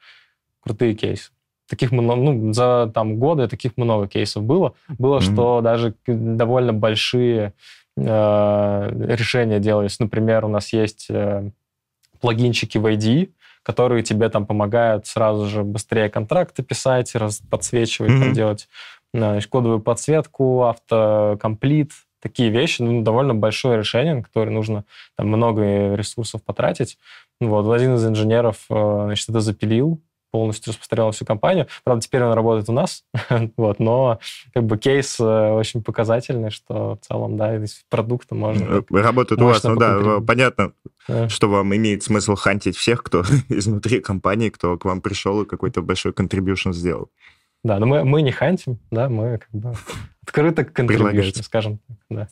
S2: Крутые кейсы. Таких много, ну, за там годы таких много кейсов было. Было, mm-hmm. что даже довольно большие э, решения делались. Например, у нас есть э, плагинчики в IDE, которые тебе там помогают сразу же быстрее контракты писать, раз, подсвечивать, mm-hmm. там, делать значит, кодовую подсветку, автокомплит, такие вещи, ну, довольно большое решение, на которое нужно там много ресурсов потратить. Вот, один из инженеров, э, значит, это запилил, полностью распространял всю компанию. Правда, теперь он работает у нас, вот, но как бы кейс э, очень показательный, что в целом, да, из продукта можно...
S1: Работает у вас, ну да, понятно, да. что вам имеет смысл хантить всех, кто изнутри компании, кто к вам пришел и какой-то большой контрибьюшн сделал.
S2: Да, но мы, мы не хантим, да, мы как бы открыто к контрибьюшн, скажем так, да.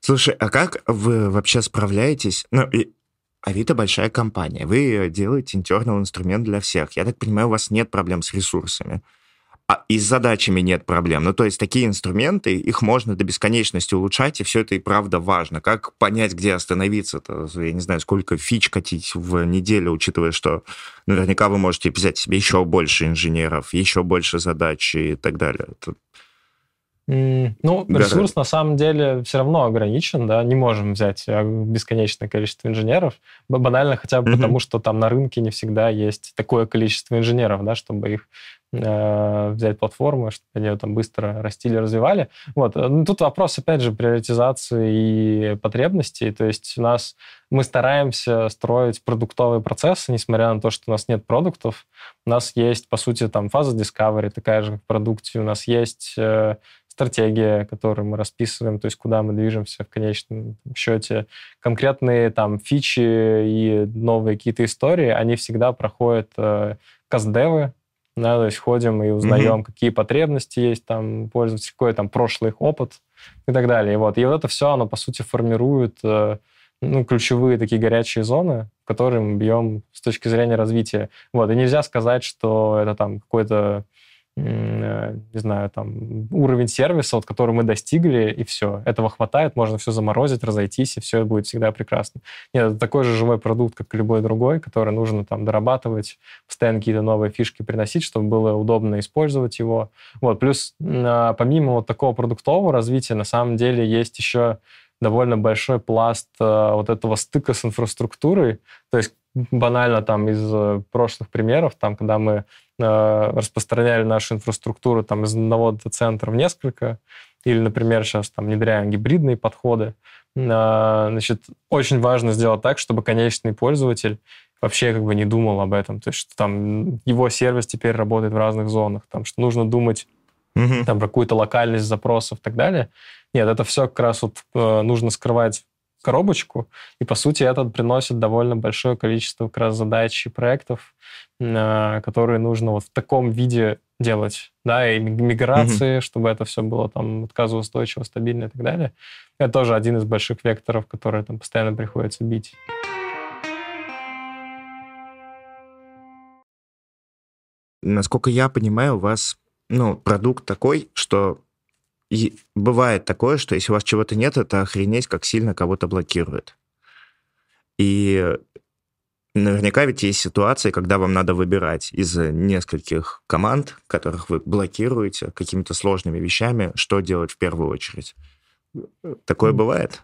S1: Слушай, а как вы вообще справляетесь? Ну, и Авито большая компания. Вы делаете internal инструмент для всех. Я так понимаю, у вас нет проблем с ресурсами. А и с задачами нет проблем. Ну, то есть такие инструменты, их можно до бесконечности улучшать, и все это и правда важно. Как понять, где остановиться-то? Я не знаю, сколько фич катить в неделю, учитывая, что наверняка вы можете взять себе еще больше инженеров, еще больше задач и так далее. Это
S2: ну, ресурс на самом деле все равно ограничен, да, не можем взять э, бесконечное количество инженеров, банально хотя бы mm-hmm. потому, что там на рынке не всегда есть такое количество инженеров, да, чтобы их э, взять платформы, чтобы они ее там быстро растили, развивали. Вот. Э, ну, тут вопрос, опять же, приоритизации и потребностей. То есть у нас мы стараемся строить продуктовые процессы, несмотря на то, что у нас нет продуктов. У нас есть, по сути, там фаза discovery такая же, как в продукте. У нас есть э, стратегия, которую мы расписываем, то есть куда мы движемся в конечном счете. Конкретные там фичи и новые какие-то истории, они всегда проходят э, кастдевы, да, то есть ходим и узнаем, mm-hmm. какие потребности есть там пользователь, какой там прошлый их опыт и так далее. И вот, и вот это все, оно, по сути, формирует э, ну, ключевые такие горячие зоны, в которые мы бьем с точки зрения развития. Вот, и нельзя сказать, что это там какой-то не знаю, там, уровень сервиса, вот, который мы достигли, и все. Этого хватает, можно все заморозить, разойтись, и все будет всегда прекрасно. Нет, это такой же живой продукт, как и любой другой, который нужно там дорабатывать, постоянно какие-то новые фишки приносить, чтобы было удобно использовать его. Вот. Плюс а, помимо вот такого продуктового развития, на самом деле есть еще довольно большой пласт а, вот этого стыка с инфраструктурой. То есть банально там из э, прошлых примеров, там, когда мы э, распространяли нашу инфраструктуру там из одного дата-центра в несколько, или, например, сейчас там внедряем гибридные подходы, э, значит, очень важно сделать так, чтобы конечный пользователь вообще как бы не думал об этом, то есть что там его сервис теперь работает в разных зонах, там что нужно думать mm-hmm. там про какую-то локальность запросов и так далее. Нет, это все как раз вот э, нужно скрывать коробочку, и, по сути, это приносит довольно большое количество как раз задач и проектов, э, которые нужно вот в таком виде делать, да, и миграции, mm-hmm. чтобы это все было там отказоустойчиво, стабильно и так далее. Это тоже один из больших векторов, которые там постоянно приходится бить.
S1: Насколько я понимаю, у вас ну, продукт такой, что и бывает такое, что если у вас чего-то нет, это охренеть, как сильно кого-то блокирует. И наверняка ведь есть ситуации, когда вам надо выбирать из нескольких команд, которых вы блокируете какими-то сложными вещами, что делать в первую очередь. Такое mm. бывает?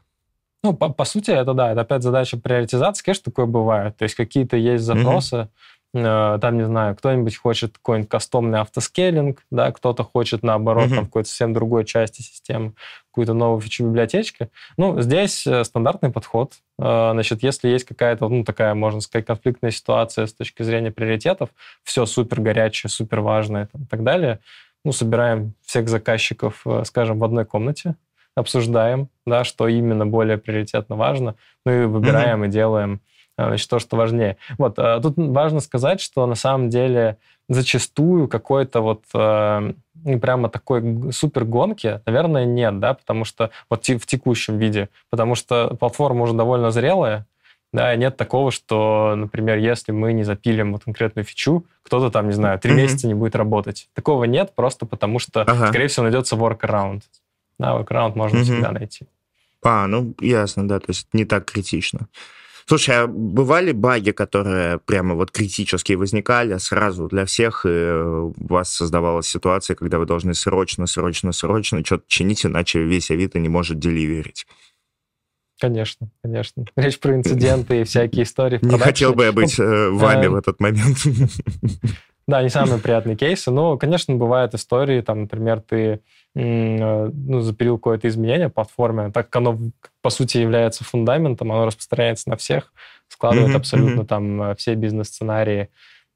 S2: Ну, по, по сути, это да, это опять задача приоритизации, конечно, такое бывает. То есть какие-то есть запросы, mm-hmm там, не знаю, кто-нибудь хочет какой-нибудь кастомный автоскейлинг, да, кто-то хочет, наоборот, mm-hmm. там, какой-то совсем другой части системы, какую-то новую фичу библиотечки. Ну, здесь э, стандартный подход. Э, значит, если есть какая-то, ну, такая, можно сказать, конфликтная ситуация с точки зрения приоритетов, все супер горячее, супер важное и так далее, ну, собираем всех заказчиков, скажем, в одной комнате, обсуждаем, да, что именно более приоритетно важно, ну и выбираем mm-hmm. и делаем значит, то, что важнее. Вот, тут важно сказать, что на самом деле зачастую какой-то вот ну, прямо такой супер гонки, наверное, нет, да, потому что вот в текущем виде, потому что платформа уже довольно зрелая, да, нет такого, что, например, если мы не запилим вот конкретную фичу, кто-то там, не знаю, три mm-hmm. месяца не будет работать. Такого нет, просто потому что, ага. скорее всего, найдется workaround. Да, workaround можно mm-hmm. всегда найти.
S1: А, ну, ясно, да, то есть не так критично. Слушай, а бывали баги, которые прямо вот критически возникали сразу для всех, и у вас создавалась ситуация, когда вы должны срочно, срочно, срочно что-то чинить, иначе весь Авито не может деливерить?
S2: Конечно, конечно. Речь про инциденты и всякие истории.
S1: Не хотел бы я быть э, вами в этот момент.
S2: Да, не самые приятные кейсы, но, конечно, бывают истории, там, например, ты э, ну, запилил какое-то изменение в платформе, так как оно, по сути, является фундаментом, оно распространяется на всех, складывает mm-hmm, абсолютно mm-hmm. там э, все бизнес-сценарии,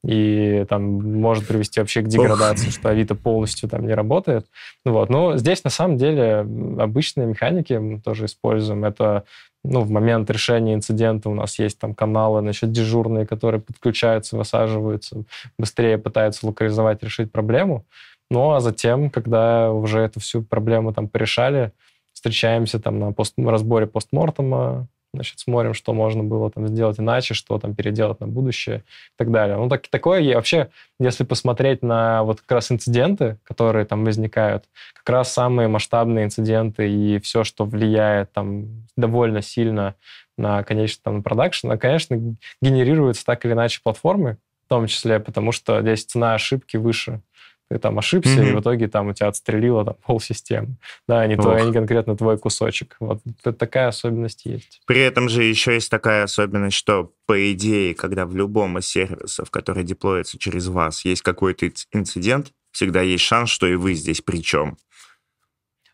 S2: и там может привести вообще к деградации, Ох. что Авито полностью там не работает. Вот. Но здесь на самом деле обычные механики мы тоже используем. Это ну, в момент решения инцидента у нас есть там каналы, значит, дежурные, которые подключаются, высаживаются, быстрее пытаются локализовать, решить проблему. Ну, а затем, когда уже эту всю проблему там порешали, встречаемся там на пост разборе постмортома, значит, смотрим, что можно было там сделать иначе, что там переделать на будущее и так далее. Ну, так, такое и вообще, если посмотреть на вот как раз инциденты, которые там возникают, как раз самые масштабные инциденты и все, что влияет там довольно сильно на, конечно, там, на продакшн, конечно, генерируется так или иначе платформы, в том числе, потому что здесь цена ошибки выше ты там ошибся, mm-hmm. и в итоге там у тебя отстрелило там полсистемы. Да, не, твой, не конкретно твой кусочек. Вот такая особенность есть.
S1: При этом же еще есть такая особенность, что по идее, когда в любом из сервисов, который деплоится через вас, есть какой-то инцидент, всегда есть шанс, что и вы здесь при чем.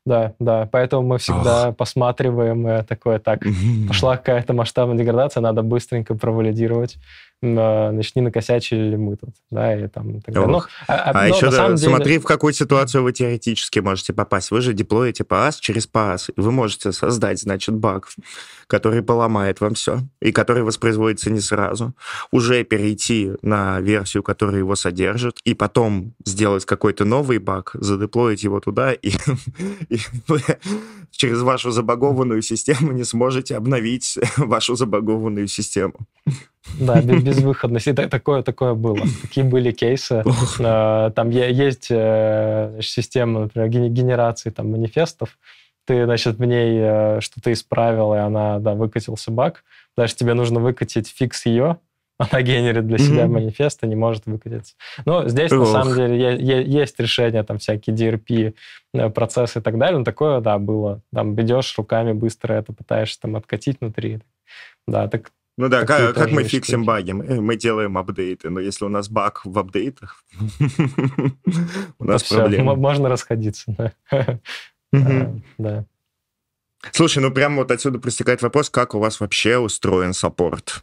S2: Да, да, поэтому мы всегда Ох. посматриваем э, такое, так, пошла какая-то масштабная деградация, надо быстренько провалидировать, не накосячили ли мы тут, да, и там так далее.
S1: Ну, а, а, а еще да, деле... смотри, в какую ситуацию вы теоретически можете попасть. Вы же деплоите PaaS через PaaS, и вы можете создать, значит, баг, который поломает вам все, и который воспроизводится не сразу. Уже перейти на версию, которая его содержит, и потом сделать какой-то новый баг, задеплоить его туда, и, и вы через вашу забагованную систему не сможете обновить вашу забагованную систему.
S2: Да, безвыходность. И такое, такое было. Такие были кейсы. А, там есть э, система, например, генерации там, манифестов. Ты, значит, в ней э, что-то исправил, и она, да, выкатился баг. Даже тебе нужно выкатить фикс ее, она генерит для себя mm-hmm. манифест и не может выкатиться. Но здесь, Ох. на самом деле, есть решения, там, всякие DRP, э, процессы и так далее. Но такое, да, было. Там идешь руками быстро это пытаешься там откатить внутри. Да, так
S1: ну да, как, как мы фиксим баги? Мы делаем апдейты, но если у нас баг в апдейтах, у нас проблемы.
S2: Можно расходиться.
S1: Да. Слушай, ну прямо вот отсюда простекает вопрос, как у вас вообще устроен саппорт?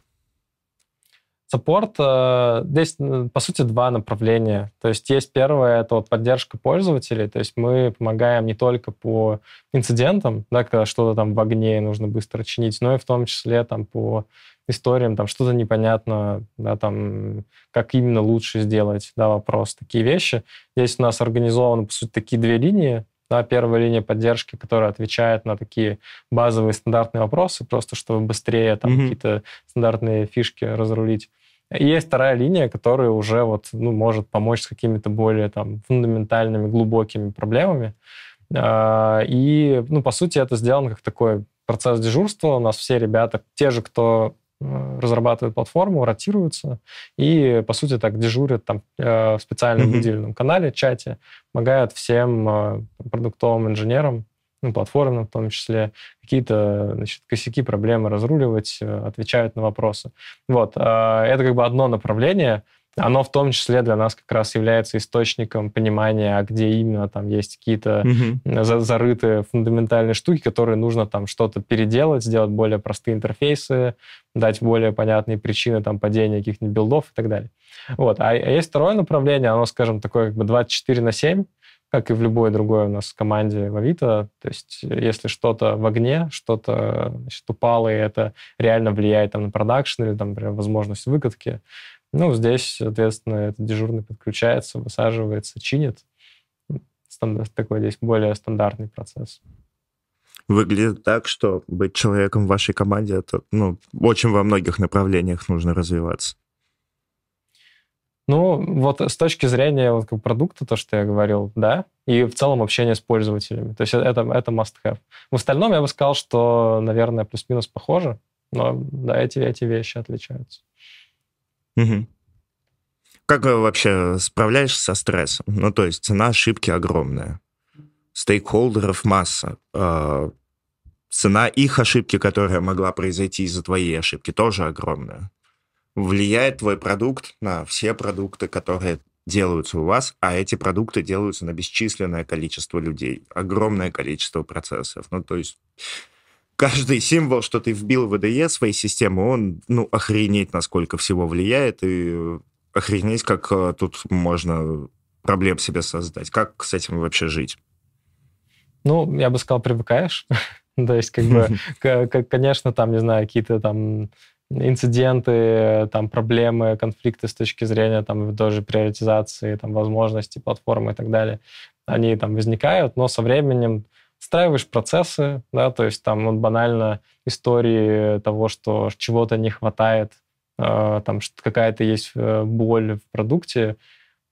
S2: Саппорт, э, здесь, по сути, два направления. То есть есть первое, это вот поддержка пользователей, то есть мы помогаем не только по инцидентам, да, когда что-то там в огне нужно быстро чинить, но и в том числе там по историям, там что-то непонятно, да, там как именно лучше сделать, да, вопрос, такие вещи. Здесь у нас организованы, по сути, такие две линии. Да, первая линия поддержки, которая отвечает на такие базовые стандартные вопросы, просто чтобы быстрее там mm-hmm. какие-то стандартные фишки разрулить. И есть вторая линия, которая уже вот, ну, может помочь с какими-то более там фундаментальными, глубокими проблемами. А, и, ну, по сути, это сделано как такой процесс дежурства. У нас все ребята, те же, кто разрабатывают платформу, ротируются и, по сути, так дежурят там э, в специальном выделенном канале, чате, помогают всем э, продуктовым инженерам ну, платформенным в том числе, какие-то значит, косяки, проблемы разруливать, э, отвечают на вопросы. Вот. Это как бы одно направление, оно в том числе для нас как раз является источником понимания, а где именно там есть какие-то mm-hmm. зарытые фундаментальные штуки, которые нужно там что-то переделать, сделать более простые интерфейсы, дать более понятные причины там падения каких-нибудь билдов и так далее. Вот. А, а есть второе направление, оно, скажем, такое как бы 24 на 7, как и в любой другой у нас команде в Авито. То есть если что-то в огне, что-то значит, упало, и это реально влияет там, на продакшн или, там, например, возможность выкатки, ну, здесь, соответственно, этот дежурный подключается, высаживается, чинит. Стандарт, такой здесь более стандартный процесс.
S1: Выглядит так, что быть человеком в вашей команде, это ну, очень во многих направлениях нужно развиваться.
S2: Ну, вот с точки зрения вот, как продукта, то, что я говорил, да, и в целом общение с пользователями. То есть это, это must-have. В остальном я бы сказал, что, наверное, плюс-минус похоже, но да, эти, эти вещи отличаются.
S1: Угу. Как вообще справляешься со стрессом? Ну, то есть цена ошибки огромная. Стейкхолдеров масса. А, цена их ошибки, которая могла произойти из-за твоей ошибки, тоже огромная влияет твой продукт на все продукты, которые делаются у вас, а эти продукты делаются на бесчисленное количество людей, огромное количество процессов. Ну, то есть каждый символ, что ты вбил в IDE своей системы, он, ну, охренеть, насколько всего влияет, и охренеть, как э, тут можно проблем себе создать. Как с этим вообще жить?
S2: Ну, я бы сказал, привыкаешь. То есть, как бы, конечно, там, не знаю, какие-то там инциденты, там, проблемы, конфликты с точки зрения там, тоже приоритизации, там, возможностей платформы и так далее, они там возникают, но со временем встраиваешь процессы, да, то есть там вот банально истории того, что чего-то не хватает, э, там какая-то есть э, боль в продукте,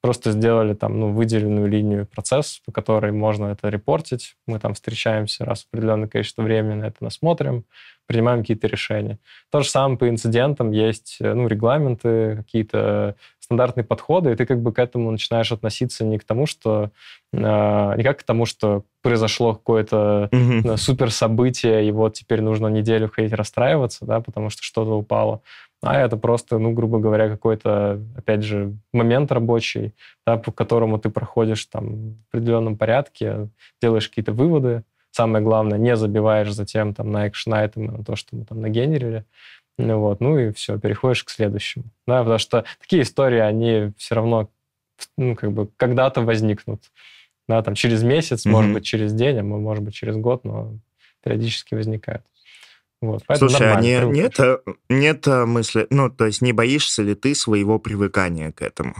S2: просто сделали там, ну, выделенную линию процесс, по которой можно это репортить. Мы там встречаемся раз в определенное количество времени, на это насмотрим, принимаем какие-то решения. То же самое по инцидентам. Есть э, ну, регламенты, какие-то стандартные подходы, и ты как бы к этому начинаешь относиться не к тому, что... Э, не как к тому, что произошло какое-то mm-hmm. супер событие, и вот теперь нужно неделю ходить расстраиваться, да, потому что что-то упало. А это просто, ну, грубо говоря, какой-то, опять же, момент рабочий, да, по которому ты проходишь там в определенном порядке, делаешь какие-то выводы, самое главное, не забиваешь затем там на экшн-айтемы, на то, что мы там нагенерили. Ну, вот, ну и все, переходишь к следующему. Да, потому что такие истории, они все равно ну, как бы когда-то возникнут. Да, там через месяц, mm-hmm. может быть, через день, а может быть, через год, но периодически возникают.
S1: Вот, Слушай, а не, нет, нет мысли, ну, то есть не боишься ли ты своего привыкания к этому?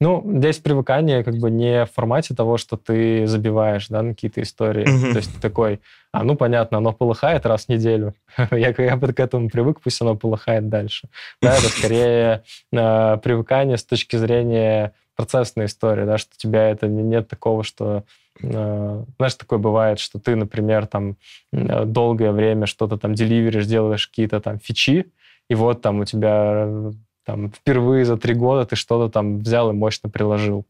S2: Ну, здесь привыкание как бы не в формате того, что ты забиваешь да, на какие-то истории. Mm-hmm. То есть ты такой, а ну понятно, оно полыхает раз в неделю. я, я к этому привык, пусть оно полыхает дальше. Да, это скорее э, привыкание с точки зрения процессной истории, да, что у тебя это нет такого, что э, знаешь, такое бывает, что ты, например, там э, долгое время что-то там деливеришь, делаешь какие-то там фичи, и вот там у тебя там впервые за три года ты что-то там взял и мощно приложил.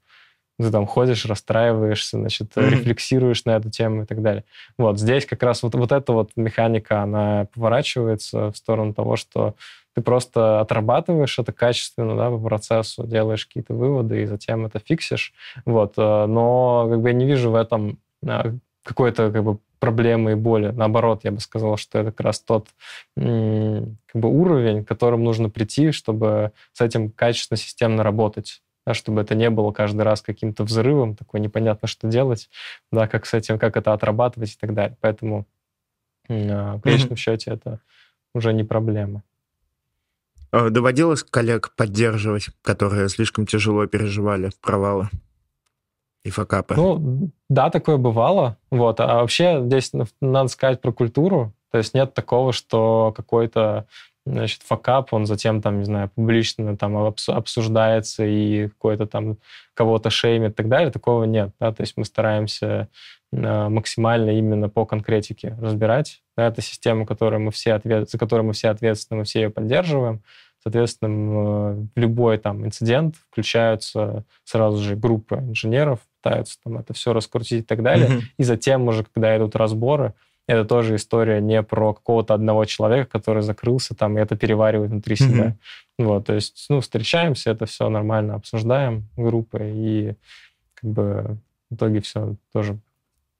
S2: Ты там ходишь, расстраиваешься, значит, mm-hmm. рефлексируешь на эту тему и так далее. Вот здесь как раз вот, вот эта вот механика, она поворачивается в сторону того, что ты просто отрабатываешь это качественно, да, по процессу, делаешь какие-то выводы и затем это фиксишь. Вот. Э, но как бы я не вижу в этом э, какой-то как бы проблемы и боли. Наоборот, я бы сказал, что это как раз тот как бы, уровень, к которому нужно прийти, чтобы с этим качественно, системно работать. Да, чтобы это не было каждый раз каким-то взрывом, такой непонятно, что делать, да, как с этим, как это отрабатывать и так далее. Поэтому в конечном счете это уже не проблема.
S1: А доводилось коллег поддерживать, которые слишком тяжело переживали провалы? и факапы.
S2: Ну, да, такое бывало. Вот. А вообще здесь надо сказать про культуру. То есть нет такого, что какой-то значит, факап, он затем, там, не знаю, публично там обсуждается и какой-то там кого-то шеймит и так далее. Такого нет. Да? То есть мы стараемся а, максимально именно по конкретике разбирать. Да, это система, которую мы все ответ... за которую мы все ответственны, мы все ее поддерживаем. Соответственно, в любой там инцидент включаются сразу же группы инженеров, пытаются там это все раскрутить и так далее. Mm-hmm. И затем уже, когда идут разборы, это тоже история не про какого-то одного человека, который закрылся там и это переваривает внутри mm-hmm. себя. Вот, то есть, ну, встречаемся, это все нормально обсуждаем группой, и как бы в итоге все тоже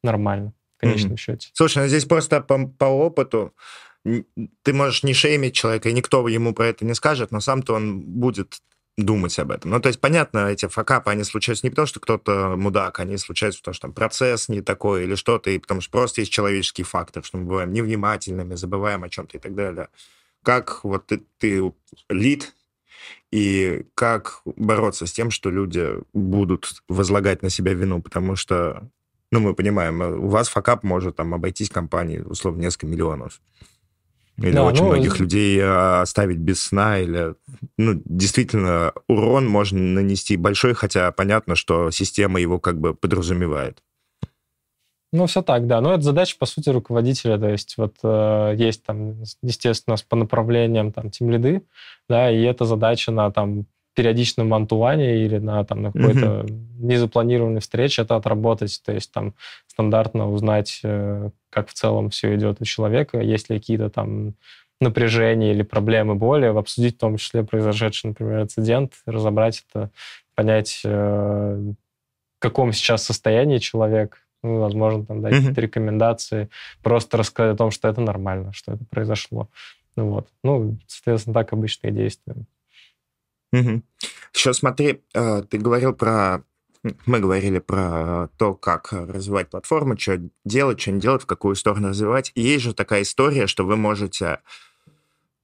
S2: нормально в конечном mm-hmm. счете.
S1: Слушай, ну здесь просто по, по опыту ты можешь не шеймить человека, и никто ему про это не скажет, но сам-то он будет думать об этом. Ну, то есть, понятно, эти факапы, они случаются не потому, что кто-то мудак, они случаются потому, что там процесс не такой или что-то, и потому что просто есть человеческий фактор, что мы бываем невнимательными, забываем о чем-то и так далее. Как вот ты, ты лид, и как бороться с тем, что люди будут возлагать на себя вину, потому что, ну, мы понимаем, у вас факап может там обойтись компании, условно, несколько миллионов. Или да, очень ну, многих людей а, оставить без сна, или ну, действительно урон можно нанести большой, хотя понятно, что система его как бы подразумевает.
S2: Ну, все так, да. Но это задача, по сути, руководителя. То есть вот э, есть там, естественно, по направлениям там тим лиды, да, и это задача на там периодичном антуване или на, там, на какой-то mm-hmm. незапланированной встрече это отработать, то есть там стандартно узнать, э, как в целом все идет у человека, есть ли какие-то там напряжения или проблемы, боли, обсудить в том числе произошедший, например, инцидент, разобрать это, понять, э, в каком сейчас состоянии человек, ну, возможно, там дать mm-hmm. какие-то рекомендации, просто рассказать о том, что это нормально, что это произошло. Ну, вот. Ну, соответственно, так обычно и действуем.
S1: Угу. Еще смотри, э, ты говорил про... Мы говорили про то, как развивать платформу, что делать, что не делать, в какую сторону развивать. И есть же такая история, что вы можете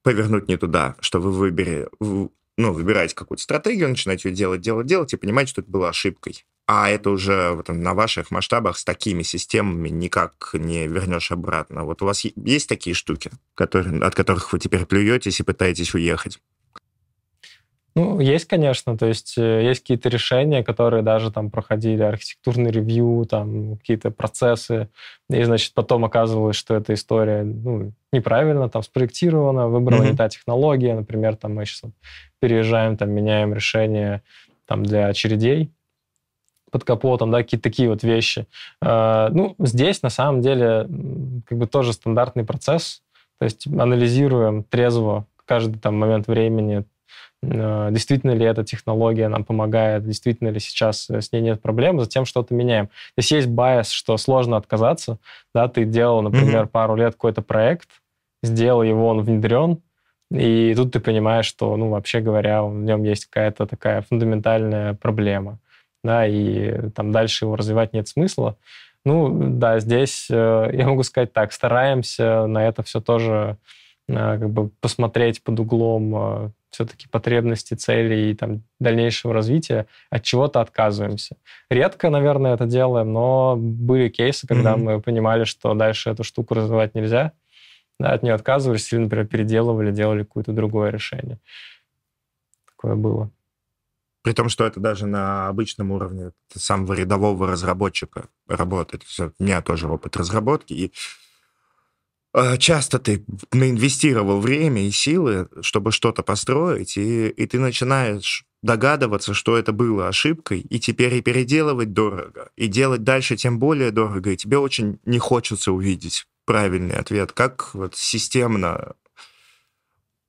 S1: повернуть не туда, что вы выбери, ну, выбираете какую-то стратегию, начинаете ее делать, делать, делать, и понимаете, что это было ошибкой. А это уже вот, на ваших масштабах с такими системами никак не вернешь обратно. Вот у вас есть такие штуки, которые, от которых вы теперь плюетесь и пытаетесь уехать?
S2: Ну, есть, конечно, то есть э, есть какие-то решения, которые даже там проходили архитектурный ревью, там какие-то процессы, и, значит, потом оказывалось, что эта история, ну, неправильно там спроектирована, выбрала mm-hmm. не та технология, например, там мы сейчас переезжаем, там меняем решение там для очередей под капотом, да, какие-то такие вот вещи. Э, ну, здесь на самом деле как бы тоже стандартный процесс, то есть анализируем трезво каждый там момент времени действительно ли эта технология нам помогает, действительно ли сейчас э, с ней нет проблем, затем что-то меняем. То есть есть байс, что сложно отказаться, да, ты делал, например, mm-hmm. пару лет какой-то проект, сделал его, он внедрен, и тут ты понимаешь, что, ну, вообще говоря, в нем есть какая-то такая фундаментальная проблема, да, и там дальше его развивать нет смысла. Ну, да, здесь э, я могу сказать так, стараемся на это все тоже как бы посмотреть под углом все-таки потребности, цели и там, дальнейшего развития, от чего-то отказываемся. Редко, наверное, это делаем, но были кейсы, когда mm-hmm. мы понимали, что дальше эту штуку развивать нельзя, да, от нее отказывались или, например, переделывали, делали какое-то другое решение. Такое было.
S1: При том, что это даже на обычном уровне самого рядового разработчика работает. У меня тоже опыт разработки, и часто ты наинвестировал время и силы, чтобы что-то построить, и, и ты начинаешь догадываться, что это было ошибкой, и теперь и переделывать дорого, и делать дальше тем более дорого, и тебе очень не хочется увидеть правильный ответ. Как вот системно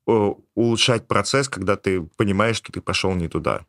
S1: улучшать процесс, когда ты понимаешь, что ты пошел не туда?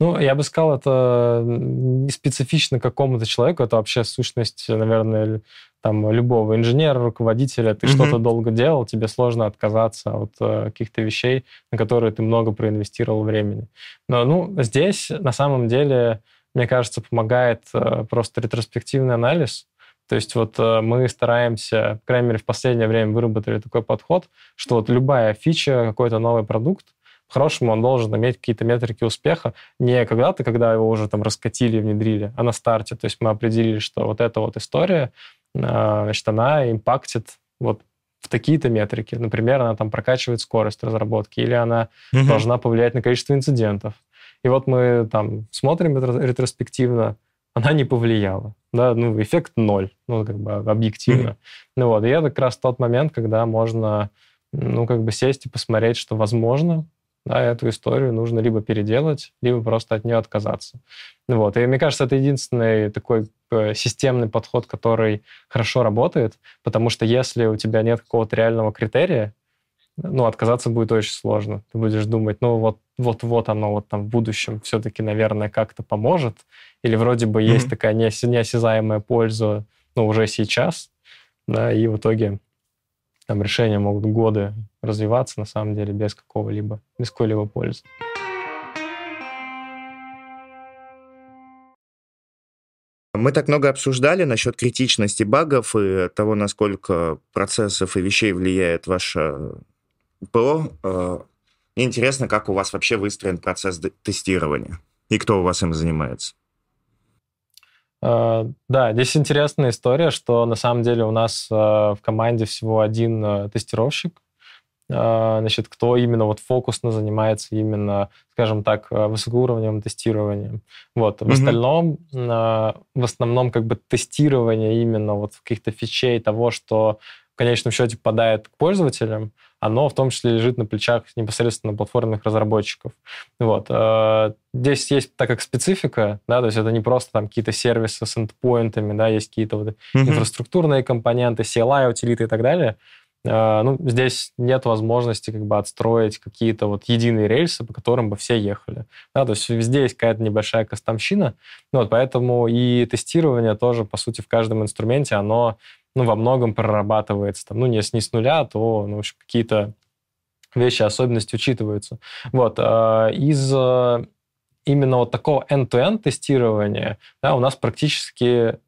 S2: Ну, я бы сказал, это не специфично какому-то человеку, это вообще сущность, наверное, там, любого инженера, руководителя. Ты mm-hmm. что-то долго делал, тебе сложно отказаться от э, каких-то вещей, на которые ты много проинвестировал времени. Но, ну, здесь, на самом деле, мне кажется, помогает э, просто ретроспективный анализ, то есть вот э, мы стараемся, по крайней мере, в последнее время выработали такой подход, что вот любая фича, какой-то новый продукт, по-хорошему он должен иметь какие-то метрики успеха не когда-то, когда его уже там раскатили, внедрили, а на старте. То есть мы определили, что вот эта вот история, а, значит, она импактит вот в такие-то метрики. Например, она там прокачивает скорость разработки, или она угу. должна повлиять на количество инцидентов. И вот мы там смотрим ретроспективно, она не повлияла. Да, ну, эффект ноль, ну, как бы объективно. mm Ну вот, и это как раз тот момент, когда можно, ну, как бы сесть и посмотреть, что возможно, да, эту историю нужно либо переделать, либо просто от нее отказаться. Вот. И мне кажется, это единственный такой э, системный подход, который хорошо работает, потому что если у тебя нет какого-то реального критерия, ну, отказаться будет очень сложно. Ты будешь думать, ну, вот, вот, вот оно вот там в будущем все-таки, наверное, как-то поможет, или вроде бы mm-hmm. есть такая неосязаемая польза, ну, уже сейчас, да, и в итоге там решения могут годы развиваться, на самом деле, без какого-либо, без какой-либо пользы.
S1: Мы так много обсуждали насчет критичности багов и того, насколько процессов и вещей влияет ваше ПО. Мне интересно, как у вас вообще выстроен процесс тестирования и кто у вас им занимается.
S2: Uh, да, здесь интересная история, что на самом деле у нас uh, в команде всего один uh, тестировщик, значит, кто именно вот фокусно занимается именно, скажем так, высокоуровневым тестированием. Вот. В mm-hmm. остальном, в основном как бы тестирование именно вот каких-то фичей того, что в конечном счете попадает к пользователям, оно в том числе лежит на плечах непосредственно платформенных разработчиков. Вот. Здесь есть так как специфика, да, то есть это не просто там какие-то сервисы с эндпоинтами, да, есть какие-то вот mm-hmm. инфраструктурные компоненты, CLI, утилиты и так далее. А, ну, здесь нет возможности как бы отстроить какие-то вот единые рельсы, по которым бы все ехали. Да, то есть везде есть какая-то небольшая кастомщина, ну, вот поэтому и тестирование тоже, по сути, в каждом инструменте, оно ну, во многом прорабатывается. Там, ну, не, не с нуля, то ну, какие-то вещи, особенности учитываются. Вот. А, из э, именно вот такого end-to-end тестирования да, у нас практически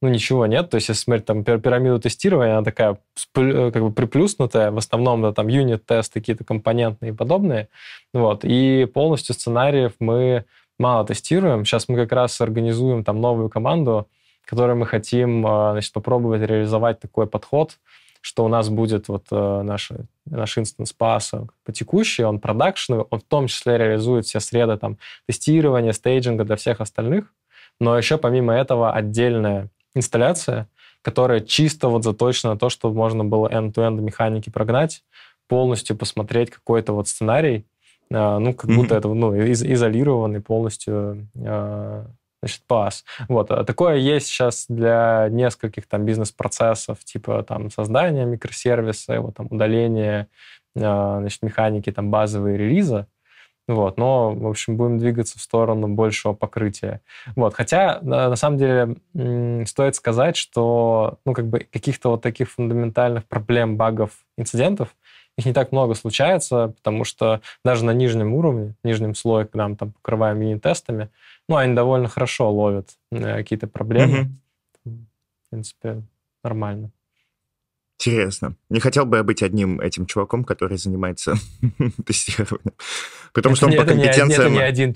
S2: ну, ничего нет. То есть, если смотреть там пирамиду тестирования, она такая э, как бы приплюснутая, в основном да, там юнит-тесты, какие-то компонентные и подобные. Вот. И полностью сценариев мы мало тестируем. Сейчас мы как раз организуем там новую команду, которой мы хотим э, значит, попробовать реализовать такой подход, что у нас будет вот э, наш, наш instance PaaS а по текущий, он production, он в том числе реализует все среды там, тестирования, staging а для всех остальных, но еще помимо этого отдельная инсталляция, которая чисто вот заточена на то, чтобы можно было end-to-end механики прогнать, полностью посмотреть какой-то вот сценарий, а, ну, как будто mm-hmm. это ну, из- изолированный полностью а, значит, PaaS. Вот. А такое есть сейчас для нескольких там бизнес-процессов, типа там создания микросервиса, его там удаления значит, механики там базовые релиза. Вот, но, в общем, будем двигаться в сторону большего покрытия. Вот, хотя, на самом деле, стоит сказать, что, ну, как бы каких-то вот таких фундаментальных проблем, багов, инцидентов, их не так много случается, потому что даже на нижнем уровне, нижнем слое, когда мы там покрываем мини-тестами, ну, они довольно хорошо ловят э, какие-то проблемы. Mm-hmm. В принципе, нормально.
S1: Интересно. Не хотел бы я быть одним этим чуваком, который занимается тестированием. Потому что он по компетенциям...
S2: Это не один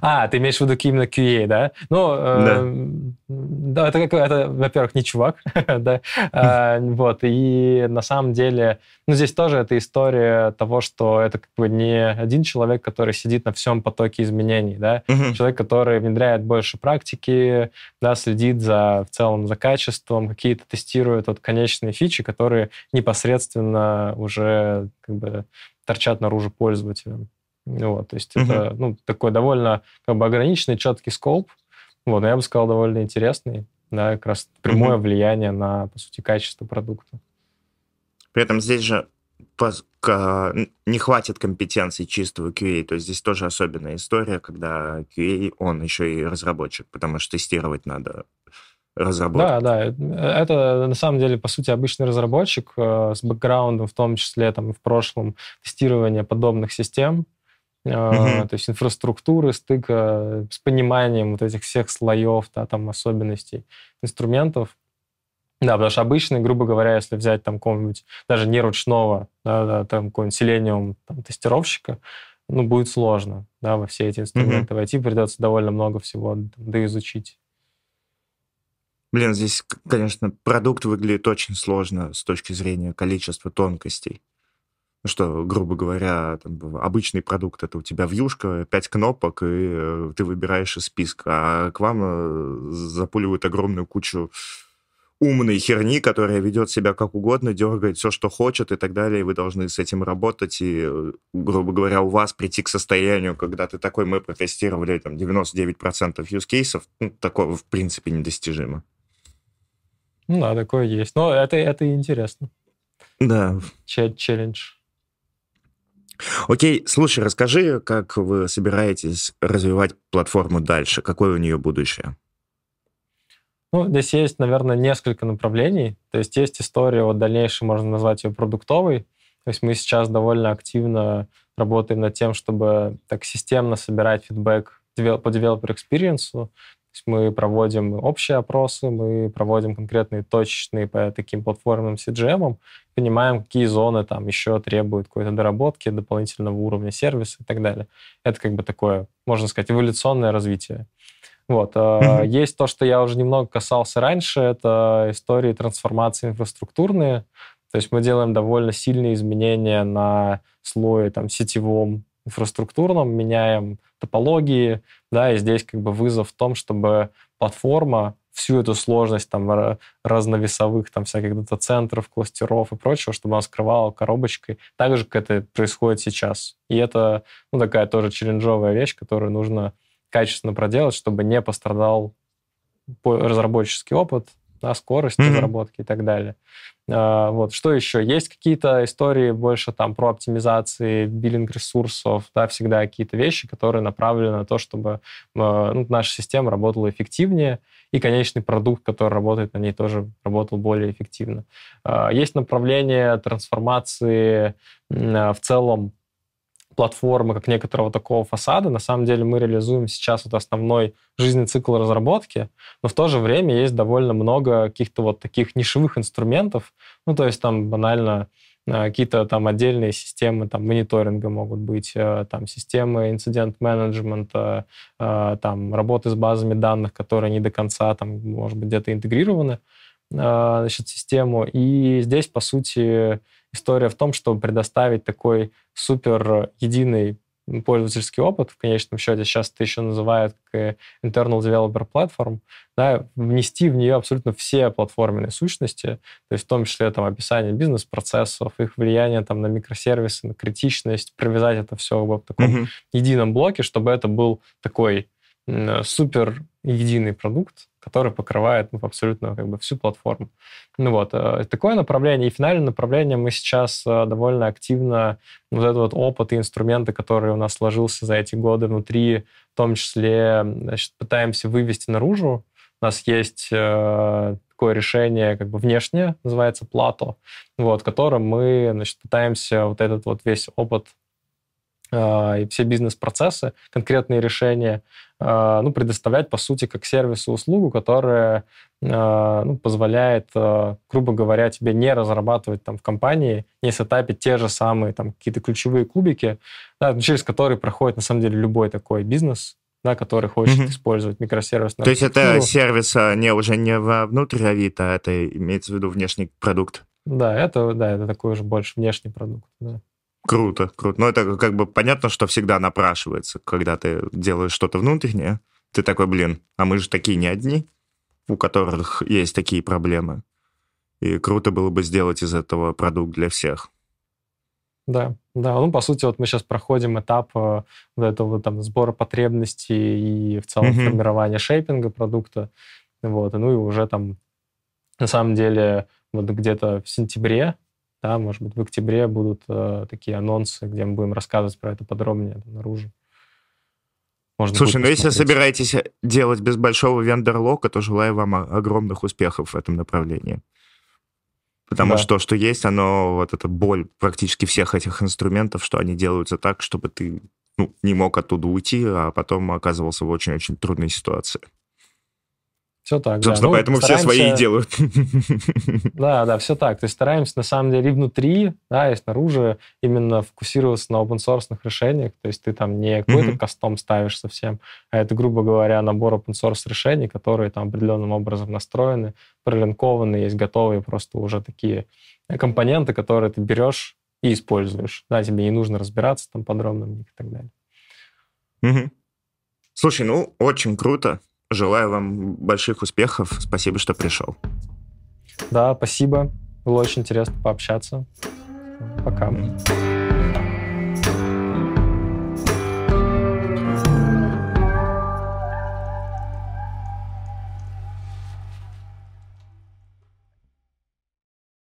S2: а, ты имеешь в виду именно QA, да? Ну, да, э, да это, это, во-первых, не чувак, да, э, вот, и на самом деле, ну, здесь тоже эта история того, что это как бы не один человек, который сидит на всем потоке изменений, да, угу. человек, который внедряет больше практики, да, следит за, в целом за качеством, какие-то тестирует вот конечные фичи, которые непосредственно уже как бы торчат наружу пользователям. Вот, то есть uh-huh. это ну, такой довольно как бы ограниченный, четкий скоп. Вот, но я бы сказал, довольно интересный. Да, как раз прямое uh-huh. влияние на, по сути, качество продукта.
S1: При этом здесь же не хватит компетенций чистого QA, то есть здесь тоже особенная история, когда QA, он еще и разработчик, потому что тестировать надо разработку.
S2: Да, да, это на самом деле, по сути, обычный разработчик э, с бэкграундом, в том числе там в прошлом тестирования подобных систем, Uh-huh. То есть инфраструктуры, стыка с пониманием вот этих всех слоев, да, там особенностей инструментов. Да, потому что обычный, грубо говоря, если взять там какого-нибудь, даже не ручного, да, да, там какого-нибудь Selenium там, тестировщика, ну, будет сложно, да, во все эти инструменты войти, придется довольно много всего там, доизучить.
S1: Блин, здесь, конечно, продукт выглядит очень сложно с точки зрения количества тонкостей. Ну что, грубо говоря, там, обычный продукт это у тебя вьюшка, пять кнопок, и э, ты выбираешь из списка, а к вам э, запуливают огромную кучу умной херни, которая ведет себя как угодно, дергает все, что хочет и так далее, и вы должны с этим работать, и, э, грубо говоря, у вас прийти к состоянию, когда ты такой, мы протестировали там 99% юзкейсов, ну, такого в принципе недостижимо.
S2: Ну да, такое есть. Но это, это интересно.
S1: Да.
S2: Челлендж.
S1: Окей, слушай, расскажи, как вы собираетесь развивать платформу дальше? Какое у нее будущее?
S2: Ну, здесь есть, наверное, несколько направлений. То есть есть история, вот дальнейшей можно назвать ее продуктовой. То есть мы сейчас довольно активно работаем над тем, чтобы так системно собирать фидбэк по developer experience, Мы проводим общие опросы, мы проводим конкретные точечные по таким платформам CGM, понимаем, какие зоны там еще требуют какой-то доработки, дополнительного уровня сервиса и так далее. Это как бы такое, можно сказать, эволюционное развитие. Вот. Mm-hmm. Есть то, что я уже немного касался раньше, это истории трансформации инфраструктурные. То есть мы делаем довольно сильные изменения на слое там, сетевом, инфраструктурном, меняем топологии, да, и здесь как бы вызов в том, чтобы платформа всю эту сложность там разновесовых там всяких дата-центров, кластеров и прочего, чтобы она скрывала коробочкой, так же, как это происходит сейчас. И это ну, такая тоже челленджовая вещь, которую нужно качественно проделать, чтобы не пострадал разработческий опыт, да, скорость mm-hmm. разработки и так далее. А, вот. Что еще? Есть какие-то истории больше там про оптимизации, биллинг ресурсов, да, всегда какие-то вещи, которые направлены на то, чтобы а, ну, наша система работала эффективнее, и конечный продукт, который работает на ней, тоже работал более эффективно. А, есть направление трансформации в целом платформы, как некоторого такого фасада. На самом деле мы реализуем сейчас вот основной жизненный цикл разработки, но в то же время есть довольно много каких-то вот таких нишевых инструментов. Ну, то есть там банально э, какие-то там отдельные системы там мониторинга могут быть, э, там системы инцидент-менеджмента, э, там работы с базами данных, которые не до конца там, может быть, где-то интегрированы значит, систему. И здесь, по сути, история в том, чтобы предоставить такой супер единый пользовательский опыт, в конечном счете, сейчас это еще называют как Internal Developer Platform, да, внести в нее абсолютно все платформенные сущности, то есть в том числе там описание бизнес-процессов, их влияние там на микросервисы, на критичность, привязать это все в таком mm-hmm. едином блоке, чтобы это был такой супер единый продукт, который покрывает ну, абсолютно как бы всю платформу. Ну вот, э, такое направление. И финальное направление мы сейчас э, довольно активно, вот этот вот опыт и инструменты, которые у нас сложился за эти годы внутри, в том числе значит, пытаемся вывести наружу. У нас есть э, такое решение как бы внешнее, называется плато, вот, которым мы значит, пытаемся вот этот вот весь опыт и все бизнес-процессы, конкретные решения Э, ну, предоставлять, по сути, как сервис и услугу, которая э, ну, позволяет, грубо говоря, тебе не разрабатывать там в компании, не сетапить те же самые там какие-то ключевые кубики, да, через которые проходит, на самом деле, любой такой бизнес, да, который хочет mm-hmm. использовать микросервис.
S1: То есть это сервис не уже не внутрь Авито, а это имеется в виду внешний продукт?
S2: Да, это, да, это такой уже больше внешний продукт. Да.
S1: Круто, круто. Но это как бы понятно, что всегда напрашивается, когда ты делаешь что-то внутреннее. Ты такой, блин, а мы же такие не одни, у которых есть такие проблемы. И круто было бы сделать из этого продукт для всех.
S2: Да, да. Ну, по сути, вот мы сейчас проходим этап э, вот этого там сбора потребностей и в целом mm-hmm. формирования шейпинга продукта. Вот, ну и уже там на самом деле вот где-то в сентябре да, может быть, в октябре будут э, такие анонсы, где мы будем рассказывать про это подробнее наружу.
S1: Можно Слушай, ну если собираетесь делать без большого вендор-лока, то желаю вам огромных успехов в этом направлении. Потому да. что то, что есть, оно, вот эта боль практически всех этих инструментов, что они делаются так, чтобы ты ну, не мог оттуда уйти, а потом оказывался в очень-очень трудной ситуации.
S2: Все так,
S1: Собственно, да. Ну, поэтому стараемся... все свои и делают.
S2: Да, да, все так. То есть стараемся, на самом деле, и внутри, да, и снаружи именно фокусироваться на open-source решениях. То есть ты там не какой-то mm-hmm. кастом ставишь совсем, а это, грубо говоря, набор open-source решений, которые там определенным образом настроены, пролинкованы, есть готовые просто уже такие компоненты, которые ты берешь и используешь. Да, тебе не нужно разбираться там подробно в них и так далее.
S1: Угу. Слушай, ну, очень круто. Желаю вам больших успехов. Спасибо, что пришел.
S2: Да, спасибо. Было очень интересно пообщаться. Пока. Mm-hmm.